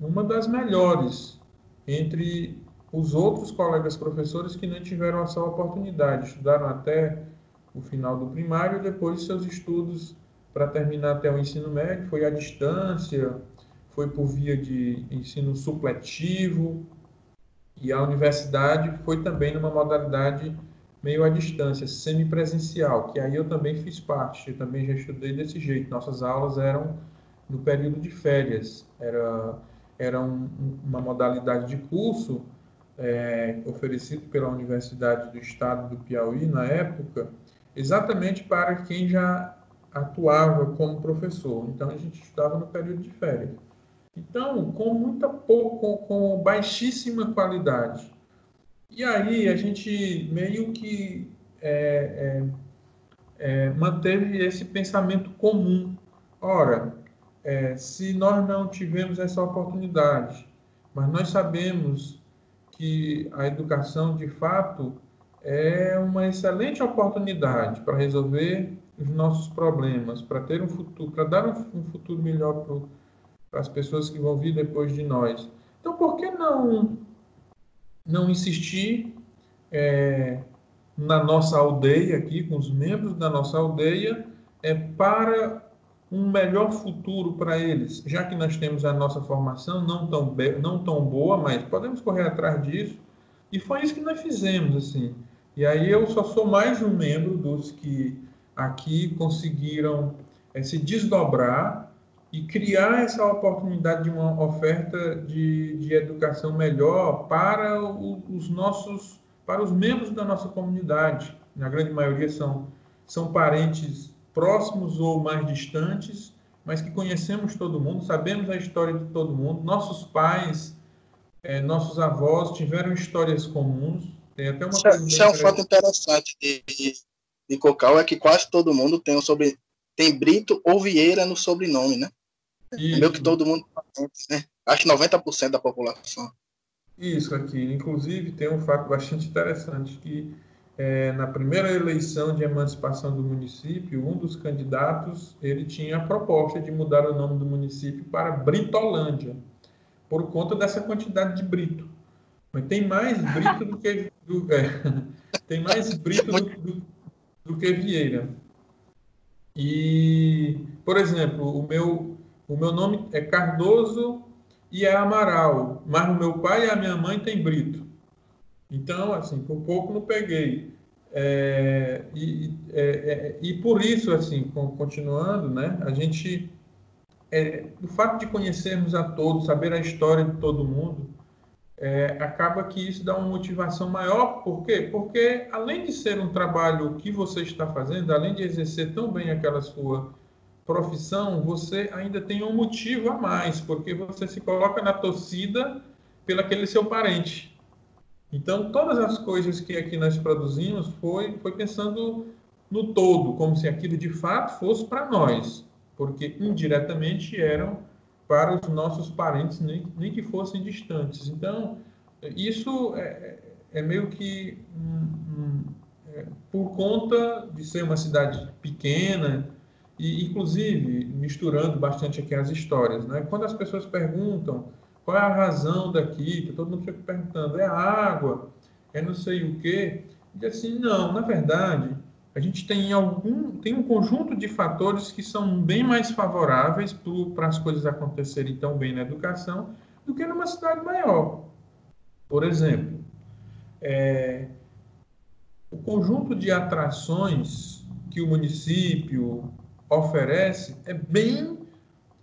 uma das melhores entre os outros colegas professores que não tiveram essa oportunidade, estudaram até o final do primário depois seus estudos para terminar até o ensino médio foi à distância, foi por via de ensino supletivo e a universidade foi também numa modalidade meio à distância, semipresencial, que aí eu também fiz parte, eu também já estudei desse jeito. Nossas aulas eram no período de férias, era era um, uma modalidade de curso é, oferecido pela Universidade do Estado do Piauí na época, exatamente para quem já atuava como professor. Então a gente estudava no período de férias. Então, com muita pouco, com baixíssima qualidade. E aí a gente meio que é, é, é manteve esse pensamento comum. Ora, é, se nós não tivemos essa oportunidade, mas nós sabemos que a educação, de fato, é uma excelente oportunidade para resolver os nossos problemas, para ter um futuro, para dar um, futuro melhor para as pessoas que vão vir depois de nós. Então, por que não não insistir é, na nossa aldeia aqui, com os membros da nossa aldeia, é para um melhor futuro para eles, já que nós temos a nossa formação não tão, não tão boa, mas podemos correr atrás disso. E foi isso que nós fizemos, assim. E aí eu só sou mais um membro dos que aqui conseguiram é, se desdobrar e criar essa oportunidade de uma oferta de, de educação melhor para o, os nossos, para os membros da nossa comunidade. Na grande maioria são, são parentes próximos ou mais distantes, mas que conhecemos todo mundo, sabemos a história de todo mundo. Nossos pais, é, nossos avós tiveram histórias comuns. Tem até uma isso, é, isso é um fato interessante de, de, de Cocal, é que quase todo mundo tem um sobre tem Brito ou Vieira no sobrenome, né? Isso. Meio que todo mundo, né? Acho 90% da população. Isso aqui. Inclusive, tem um fato bastante interessante que é, na primeira eleição de emancipação do município, um dos candidatos ele tinha a proposta de mudar o nome do município para Britolândia, por conta dessa quantidade de brito. Mas tem mais brito do que do, é, [LAUGHS] tem mais brito do, do, do que Vieira. E, por exemplo, o meu o meu nome é Cardoso e é Amaral, mas o meu pai e a minha mãe têm Brito. Então, assim, por pouco não peguei. É, e, é, é, e por isso, assim, continuando, né, a gente, é, o fato de conhecermos a todos, saber a história de todo mundo, é, acaba que isso dá uma motivação maior. Por quê? Porque, além de ser um trabalho que você está fazendo, além de exercer tão bem aquela sua profissão, você ainda tem um motivo a mais, porque você se coloca na torcida pelo aquele seu parente. Então, todas as coisas que aqui nós produzimos foi, foi pensando no todo, como se aquilo de fato fosse para nós, porque indiretamente eram para os nossos parentes, nem, nem que fossem distantes. Então, isso é, é meio que é, por conta de ser uma cidade pequena, e inclusive misturando bastante aqui as histórias, né? Quando as pessoas perguntam qual é a razão daqui, que todo mundo fica perguntando, é água, é não sei o quê. E assim, não, na verdade, a gente tem algum tem um conjunto de fatores que são bem mais favoráveis para as coisas acontecerem tão bem na educação do que numa cidade maior. Por exemplo, é, o conjunto de atrações que o município oferece é bem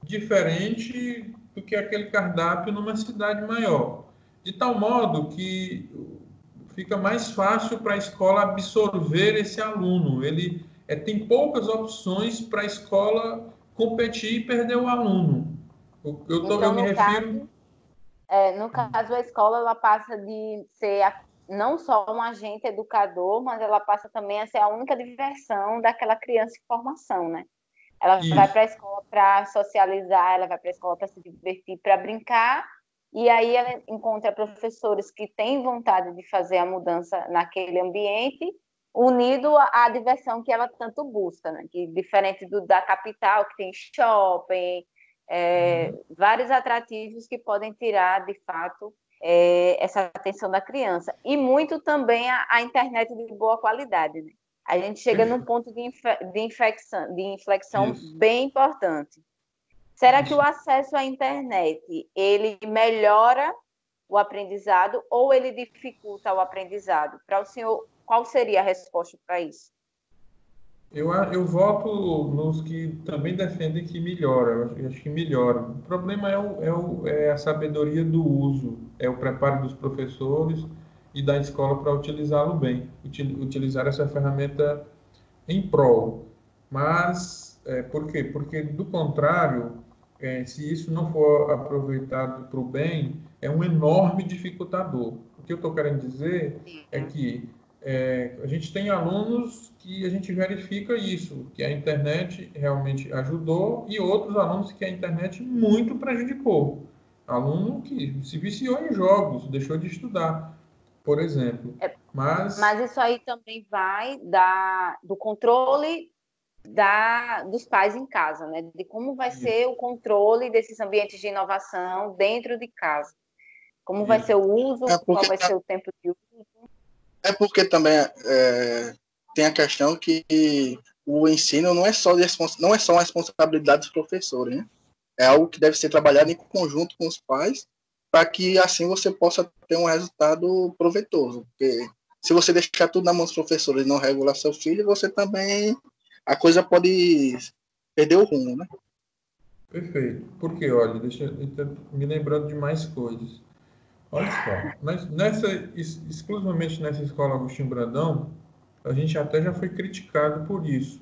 diferente do que aquele cardápio numa cidade maior. De tal modo que fica mais fácil para a escola absorver esse aluno. Ele é, tem poucas opções para a escola competir e perder o aluno. Eu, tô, então, eu me refiro. Caso, é, no caso, a escola ela passa de ser a, não só um agente educador, mas ela passa também a ser a única diversão daquela criança em formação, né? Ela Isso. vai para a escola para socializar, ela vai para a escola para se divertir, para brincar, e aí ela encontra professores que têm vontade de fazer a mudança naquele ambiente, unido à, diversão que ela tanto busca, né? que diferente do da capital, que tem shopping, é, uhum. vários atrativos que podem tirar, de fato, é, essa atenção da criança. E muito também a, a internet de boa qualidade. Né? A gente chega num ponto de, de, infecção, de inflexão Isso. bem importante. Será que o acesso à internet ele melhora o aprendizado ou ele dificulta o aprendizado? Para o senhor, qual seria a resposta para isso? Eu, eu voto nos que também defendem que melhora. Eu acho que melhora. O problema é, o, é, o, é a sabedoria do uso, é o preparo dos professores e da escola para utilizá-lo bem, utilizar essa ferramenta em prol. Mas, é, por quê? Porque, do contrário, é, se isso não for aproveitado para o bem, é um enorme dificultador. O que eu estou querendo dizer é que é, a gente tem alunos que a gente verifica isso, que a internet realmente ajudou, e outros alunos que a internet muito prejudicou. Aluno que se viciou em jogos, deixou de estudar por exemplo. É, Mas... Mas isso aí também vai da, do controle da, dos pais em casa, né? De como vai Isso. ser o controle desses ambientes de inovação dentro de casa. Como Isso. vai ser o uso, é qual vai ser o tempo de uso. É porque também é, tem a questão que o ensino não é só não é só uma responsabilidade dos professores, né? É algo que deve ser trabalhado em conjunto com os pais para que assim você possa ter um resultado proveitoso. Porque se você deixar tudo na mão dos professores e não regular seu filho, você também a coisa pode perder o rumo, né? Perfeito. Porque, olha, deixa eu me lembrando de mais coisas. Olha só, nessa, exclusivamente nessa escola Agostinho Brandão, a gente até já foi criticado por isso.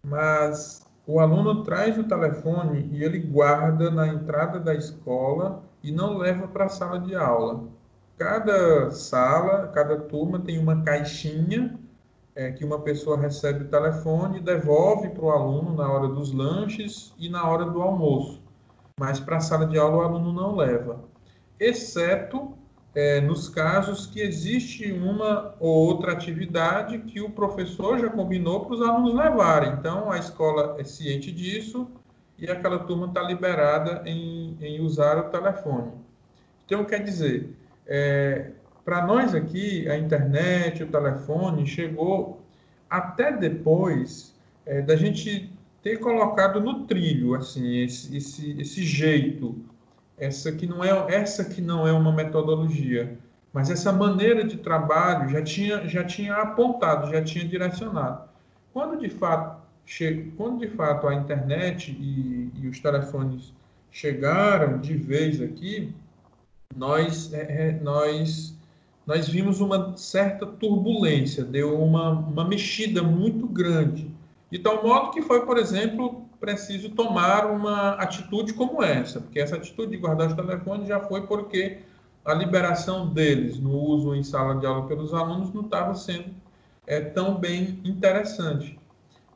Mas o aluno traz o telefone e ele guarda na entrada da escola e não leva para a sala de aula. Cada sala, cada turma tem uma caixinha é, que uma pessoa recebe o telefone e devolve para o aluno na hora dos lanches e na hora do almoço. Mas para a sala de aula o aluno não leva, exceto é, nos casos que existe uma ou outra atividade que o professor já combinou para os alunos levarem. Então a escola é ciente disso e aquela turma está liberada em, em usar o telefone. Então quer dizer, é, para nós aqui, a internet, o telefone chegou até depois é, da gente ter colocado no trilho assim esse, esse, esse jeito, essa que não é essa que não é uma metodologia, mas essa maneira de trabalho já tinha já tinha apontado, já tinha direcionado. Quando de fato quando de fato a internet e, e os telefones chegaram de vez aqui, nós é, é nós nós vimos uma certa turbulência, deu uma, uma mexida muito grande. De tal modo que foi, por exemplo, preciso tomar uma atitude como essa, porque essa atitude de guardar os telefones já foi porque a liberação deles no uso em sala de aula pelos alunos não estava sendo é, tão bem interessante.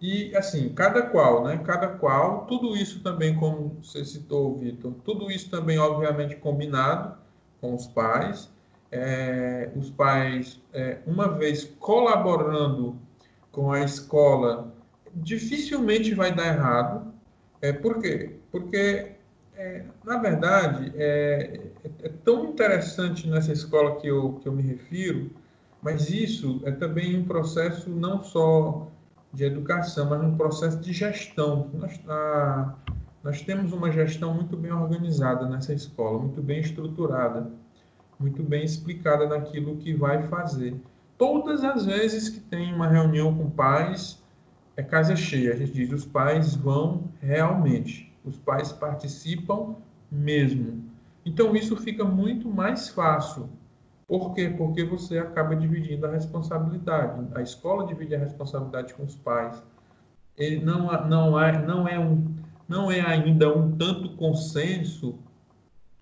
E, assim, cada qual, né? Cada qual, tudo isso também, como você citou, Vitor, tudo isso também, obviamente, combinado com os pais, é, os pais, é, uma vez colaborando com a escola, dificilmente vai dar errado. É, por quê? Porque, é, na verdade, é, é, tão interessante nessa escola que eu, que eu me refiro, mas isso é também um processo não só de educação, mas um processo de gestão. Nós, a, nós temos uma gestão muito bem organizada nessa escola, muito bem estruturada muito bem explicada naquilo que vai fazer. Todas as vezes que tem uma reunião com pais, é casa cheia. A gente diz, os pais vão realmente. Os pais participam mesmo. Então, isso fica muito mais fácil. Por quê? Porque você acaba dividindo a responsabilidade. A escola divide a responsabilidade com os pais. Ele não, não, é, não, é um, não é ainda um tanto consenso,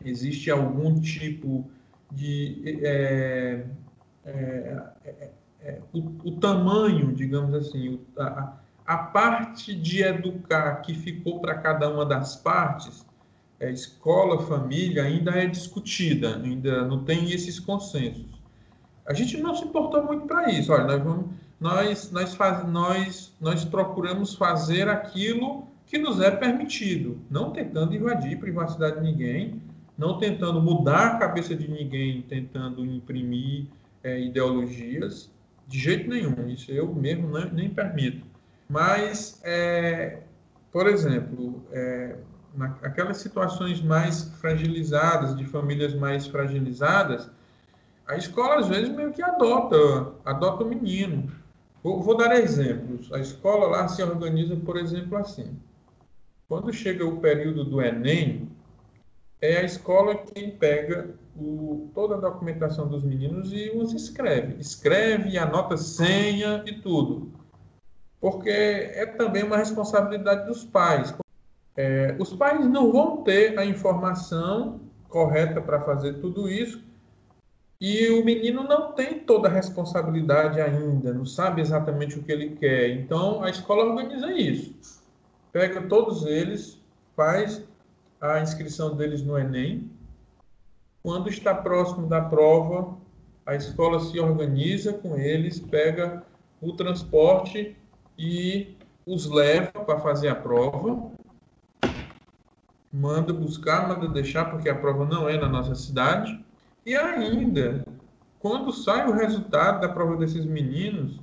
existe algum tipo de é, é, é, é, o, o, tamanho, digamos assim, a, a parte de educar que ficou para cada uma das partes, é, escola, família, ainda é discutida, ainda não tem esses consensos. A gente não se importou muito para isso. Olha, nós, vamos, nós, nós, faz, nós, nós procuramos fazer aquilo que nos é permitido, não tentando invadir privacidade de ninguém, não tentando mudar a cabeça de ninguém, tentando imprimir é, ideologias, de jeito nenhum. Isso eu mesmo nem, nem permito. Mas, é, por exemplo, é, aquelas situações mais fragilizadas, de famílias mais fragilizadas, a escola às vezes meio que adota, adota o menino. Vou, vou dar exemplos. A escola lá se organiza, por exemplo, assim. Quando chega o período do Enem, é a escola quem pega o, toda a documentação dos meninos e os escreve. Escreve, anota senha e tudo. Porque é também uma responsabilidade dos pais. É, os pais não vão ter a informação correta para fazer tudo isso e o menino não tem toda a responsabilidade ainda, não sabe exatamente o que ele quer. Então a escola organiza isso. Pega todos eles, faz a inscrição deles no Enem. Quando está próximo da prova, a escola se organiza com eles, pega o transporte e os leva para fazer a prova, manda buscar, manda deixar, porque a prova não é na nossa cidade, e ainda, quando sai o resultado da prova desses meninos,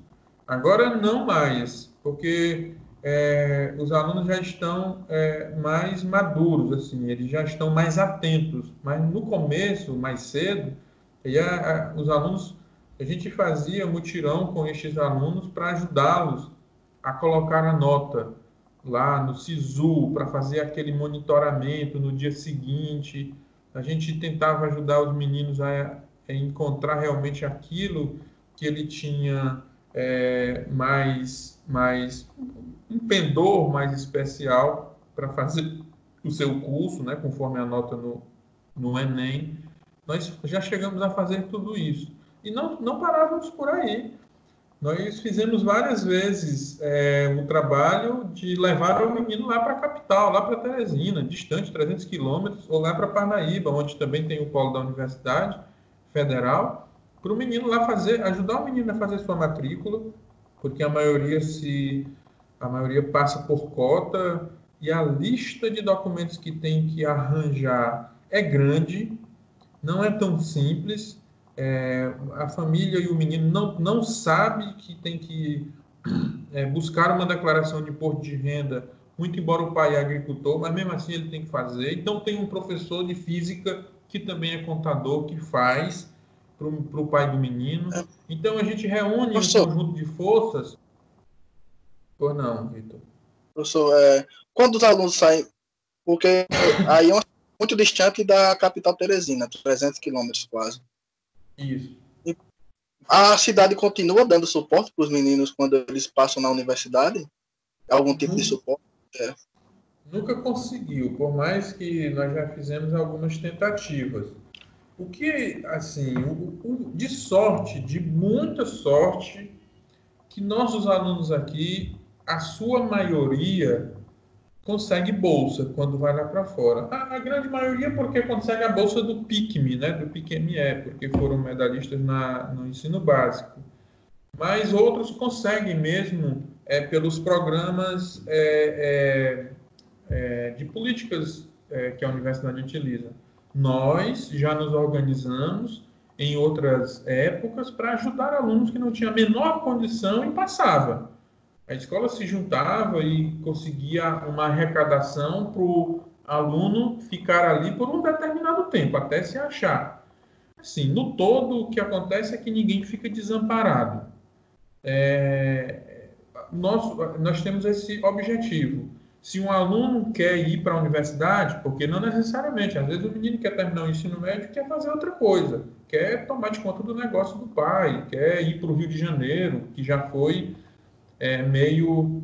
agora não mais, porque é, os alunos já estão é, mais maduros, assim, eles já estão mais atentos. Mas no começo, mais cedo, a, a, os alunos, a gente fazia mutirão com estes alunos para ajudá-los a colocar a nota lá no SISU, para fazer aquele monitoramento no dia seguinte. A gente tentava ajudar os meninos a, a encontrar realmente aquilo que ele tinha é, mais, mais um pendor mais especial para fazer o seu curso, né, conforme a nota no, no Enem. Nós já chegamos a fazer tudo isso. E não, não parávamos por aí. Nós fizemos várias vezes é, o trabalho de levar o menino lá para a capital, lá para Teresina, distante, 300 quilômetros, ou lá para Parnaíba, onde também tem o polo da Universidade Federal, para o menino lá fazer, ajudar o menino a fazer sua matrícula, porque a maioria se a maioria passa por cota e a lista de documentos que tem que arranjar é grande, não é tão simples. É, a família e o menino não, não sabe que tem que é, buscar uma declaração de imposto de renda, muito embora o pai é agricultor, mas mesmo assim ele tem que fazer. Então tem um professor de física que também é contador, que faz para o pai do menino. Então a gente reúne um conjunto de forças ou não, Vitor? Professor, é, quando os alunos saem, porque aí é muito distante da capital Teresina, 300 quilômetros quase. Isso. A cidade continua dando suporte para os meninos quando eles passam na universidade? Algum tipo de suporte? É. Nunca conseguiu, por mais que nós já fizemos algumas tentativas. O que, assim, o, o, de sorte, de muita sorte, que nossos alunos aqui a sua maioria consegue bolsa quando vai lá para fora. A, a, grande maioria porque consegue a bolsa do PICME, né, do PICME, porque foram medalhistas na, no ensino básico. Mas outros conseguem mesmo é, pelos programas é, é, é de políticas é, que a universidade utiliza. Nós já nos organizamos em outras épocas para ajudar alunos que não tinham a menor condição e passava a escola se juntava e conseguia uma arrecadação para o aluno ficar ali por um determinado tempo, até se achar. Assim, no todo, o que acontece é que ninguém fica desamparado. É, nós, nós temos esse objetivo. Se um aluno quer ir para a universidade, porque não necessariamente, às vezes o menino quer terminar o ensino médio quer fazer outra coisa, quer tomar de conta do negócio do pai, quer ir para o Rio de Janeiro, que já foi é, meio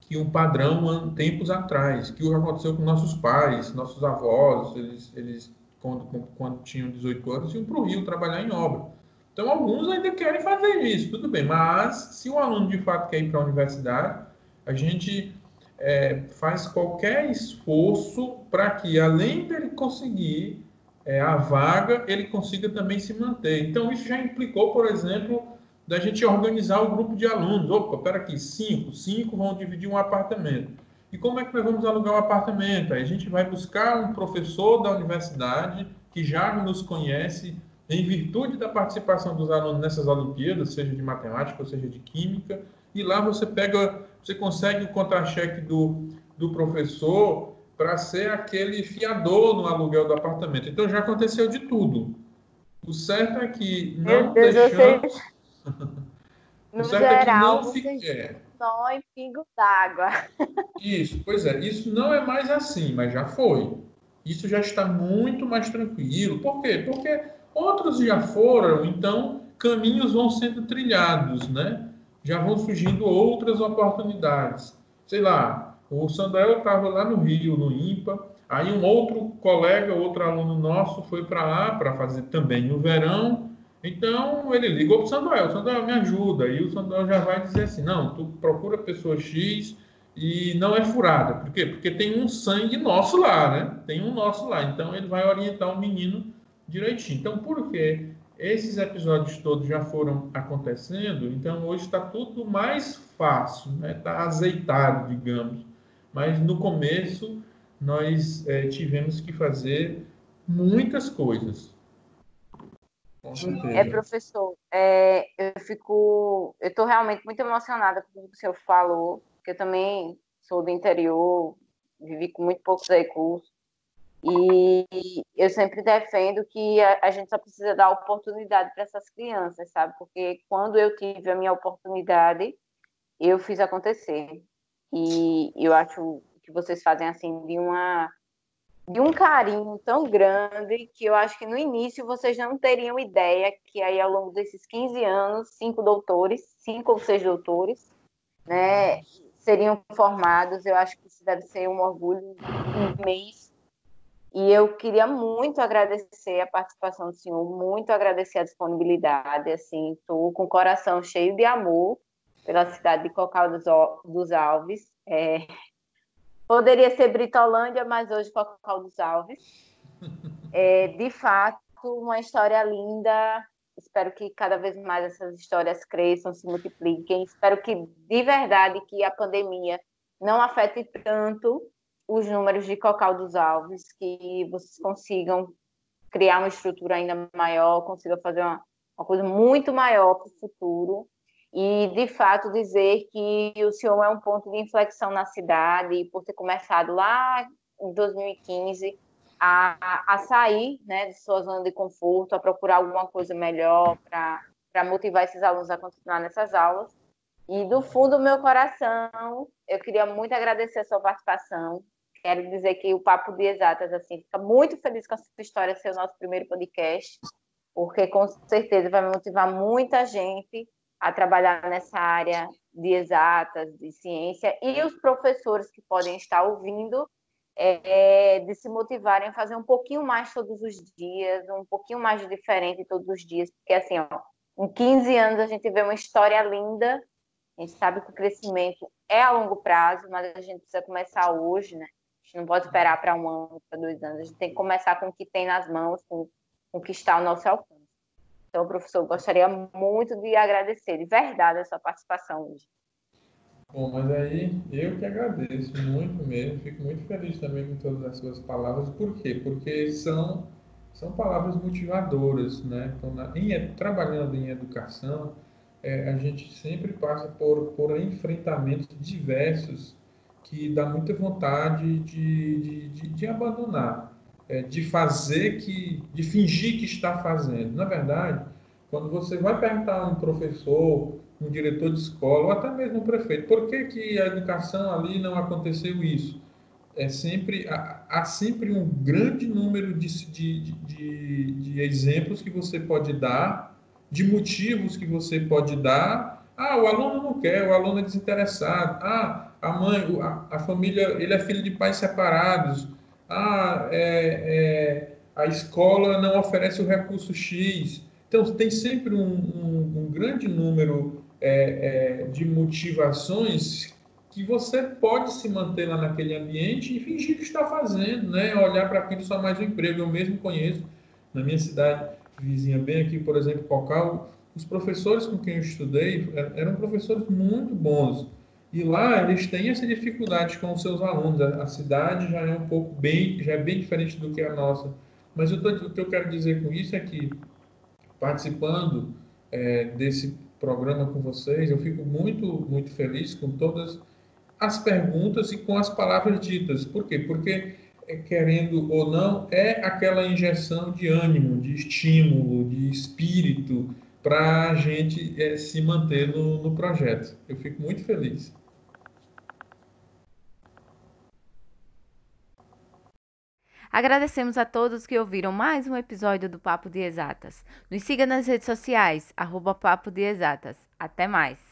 que um padrão tempos atrás, que aconteceu com nossos pais, nossos avós, eles, eles quando, quando tinham 18 anos, iam para o Rio trabalhar em obra. Então, alguns ainda querem fazer isso, tudo bem, mas se o aluno de fato quer ir para a universidade, a gente é, faz qualquer esforço para que, além dele conseguir é, a vaga, ele consiga também se manter. Então, isso já implicou, por exemplo, da gente organizar o grupo de alunos. Opa, espera aqui, cinco, cinco vão dividir um apartamento. E como é que nós vamos alugar um apartamento? Aí a gente vai buscar um professor da universidade que já nos conhece em virtude da participação dos alunos nessas Olimpíadas, seja de matemática ou seja de química, e lá você pega, você consegue o contra-cheque do, do professor para ser aquele fiador no aluguel do apartamento. Então já aconteceu de tudo. O certo é que não Deus, deixamos... [LAUGHS] No geral, é que não fica... só em pingo d'água. [LAUGHS] Isso, pois é. Isso não é mais assim, mas já foi. Isso já está muito mais tranquilo. Por quê? Porque outros já foram, então caminhos vão sendo trilhados, né? Já vão surgindo outras oportunidades. Sei lá, o Sandel estava lá no Rio, no IMPA, aí um outro colega, outro aluno nosso foi para lá para fazer também no verão, então ele ligou para o Samuel, o Samuel me ajuda, e o Samuel já vai dizer assim, não, tu procura pessoa X e não é furada. Por quê? Porque tem um sangue nosso lá, né? Tem um nosso lá. Então ele vai orientar o menino direitinho. Então, por quê? esses episódios todos já foram acontecendo, então hoje está tudo mais fácil, está né? Tá azeitado, digamos. Mas no começo nós é, tivemos que fazer muitas coisas. É, professor, é, eu fico, eu estou realmente muito emocionada com o que o senhor falou, porque eu também sou do interior, vivi com muito poucos recursos, e eu sempre defendo que a, a gente só precisa dar oportunidade para essas crianças, sabe? Porque quando eu tive a minha oportunidade, eu fiz acontecer. E eu acho que vocês fazem assim de uma de um carinho tão grande que eu acho que no início vocês não teriam ideia que aí ao longo desses 15 anos, cinco doutores, cinco ou seis doutores, né, seriam formados. Eu acho que isso deve ser um orgulho imenso. E eu queria muito agradecer a participação do senhor, muito agradecer a disponibilidade, assim, estou com o coração cheio de amor pela cidade de Cocal dos, Alves. É, Poderia ser Britolândia, mas hoje Cocal dos Alves. [LAUGHS] É, de fato, uma história linda. Espero que cada vez mais essas histórias cresçam, se multipliquem. Espero que, de verdade, que a pandemia não afete tanto os números de Cocal dos Alves, que vocês consigam criar uma estrutura ainda maior, consigam fazer uma, uma coisa muito maior para o futuro e, de fato, dizer que o senhor é um ponto de inflexão na cidade, por ter começado lá em 2015 a, a sair né, de sua zona de conforto, a procurar alguma coisa melhor para motivar esses alunos a continuar nessas aulas. E, do fundo do meu coração, eu queria muito agradecer a sua participação. Quero dizer que o Papo de Exatas assim, fica muito feliz com a sua história ser o nosso primeiro podcast, porque com certeza vai motivar muita gente a trabalhar nessa área de exatas, de ciência, e os professores que podem estar ouvindo, é, de se motivarem a fazer um pouquinho mais todos os dias, um pouquinho mais diferente todos os dias, porque assim, ó, em 15 anos a gente vê uma história linda, a gente sabe que o crescimento é a longo prazo, mas a gente precisa começar hoje, né? A gente não pode esperar para um ano, para dois anos, a gente tem que começar com o que tem nas mãos, com, com o que está ao nosso alcance. Então, professor, gostaria muito de agradecer de verdade a sua participação hoje. Bom, mas aí eu que agradeço muito mesmo, fico muito feliz também com todas as suas palavras. Por quê? Porque são, são palavras motivadoras, né? Então, na, em, trabalhando em educação, é, a gente sempre passa por, por enfrentamentos diversos que dá muita vontade de, de, de, de abandonar de fazer que, de fingir que está fazendo. Na verdade, quando você vai perguntar a um professor, um diretor de escola, ou até mesmo um prefeito, por que, que a educação ali não aconteceu isso? É sempre, há, há sempre um grande número de, de, de, de exemplos que você pode dar, de motivos que você pode dar. Ah, o aluno não quer, o aluno é desinteressado. Ah, a mãe, a, a família, ele é filho de pais separados ah, é, é, a escola não oferece o recurso X. Então, tem sempre um, um, um grande número é, é, de motivações que você pode se manter lá naquele ambiente e fingir que está fazendo, né? Olhar para aquilo só mais um emprego. Eu mesmo conheço, na minha cidade vizinha, bem aqui, por exemplo, Cocal, os professores com quem eu estudei eram professores muito bons e lá eles têm essa dificuldade com os seus alunos. A, cidade já é um pouco bem, já é bem diferente do que a nossa. Mas eu tô, o que eu quero dizer com isso é que participando é, desse programa com vocês, eu fico muito, muito feliz com todas as perguntas e com as palavras ditas. Por quê? Porque é, querendo ou não, é aquela injeção de ânimo, de estímulo, de espírito para a gente é, se manter no, no projeto. Eu fico muito feliz. Agradecemos a todos que ouviram mais um episódio do Papo de Exatas. Nos siga nas redes sociais, arroba Papo de Exatas. Até mais!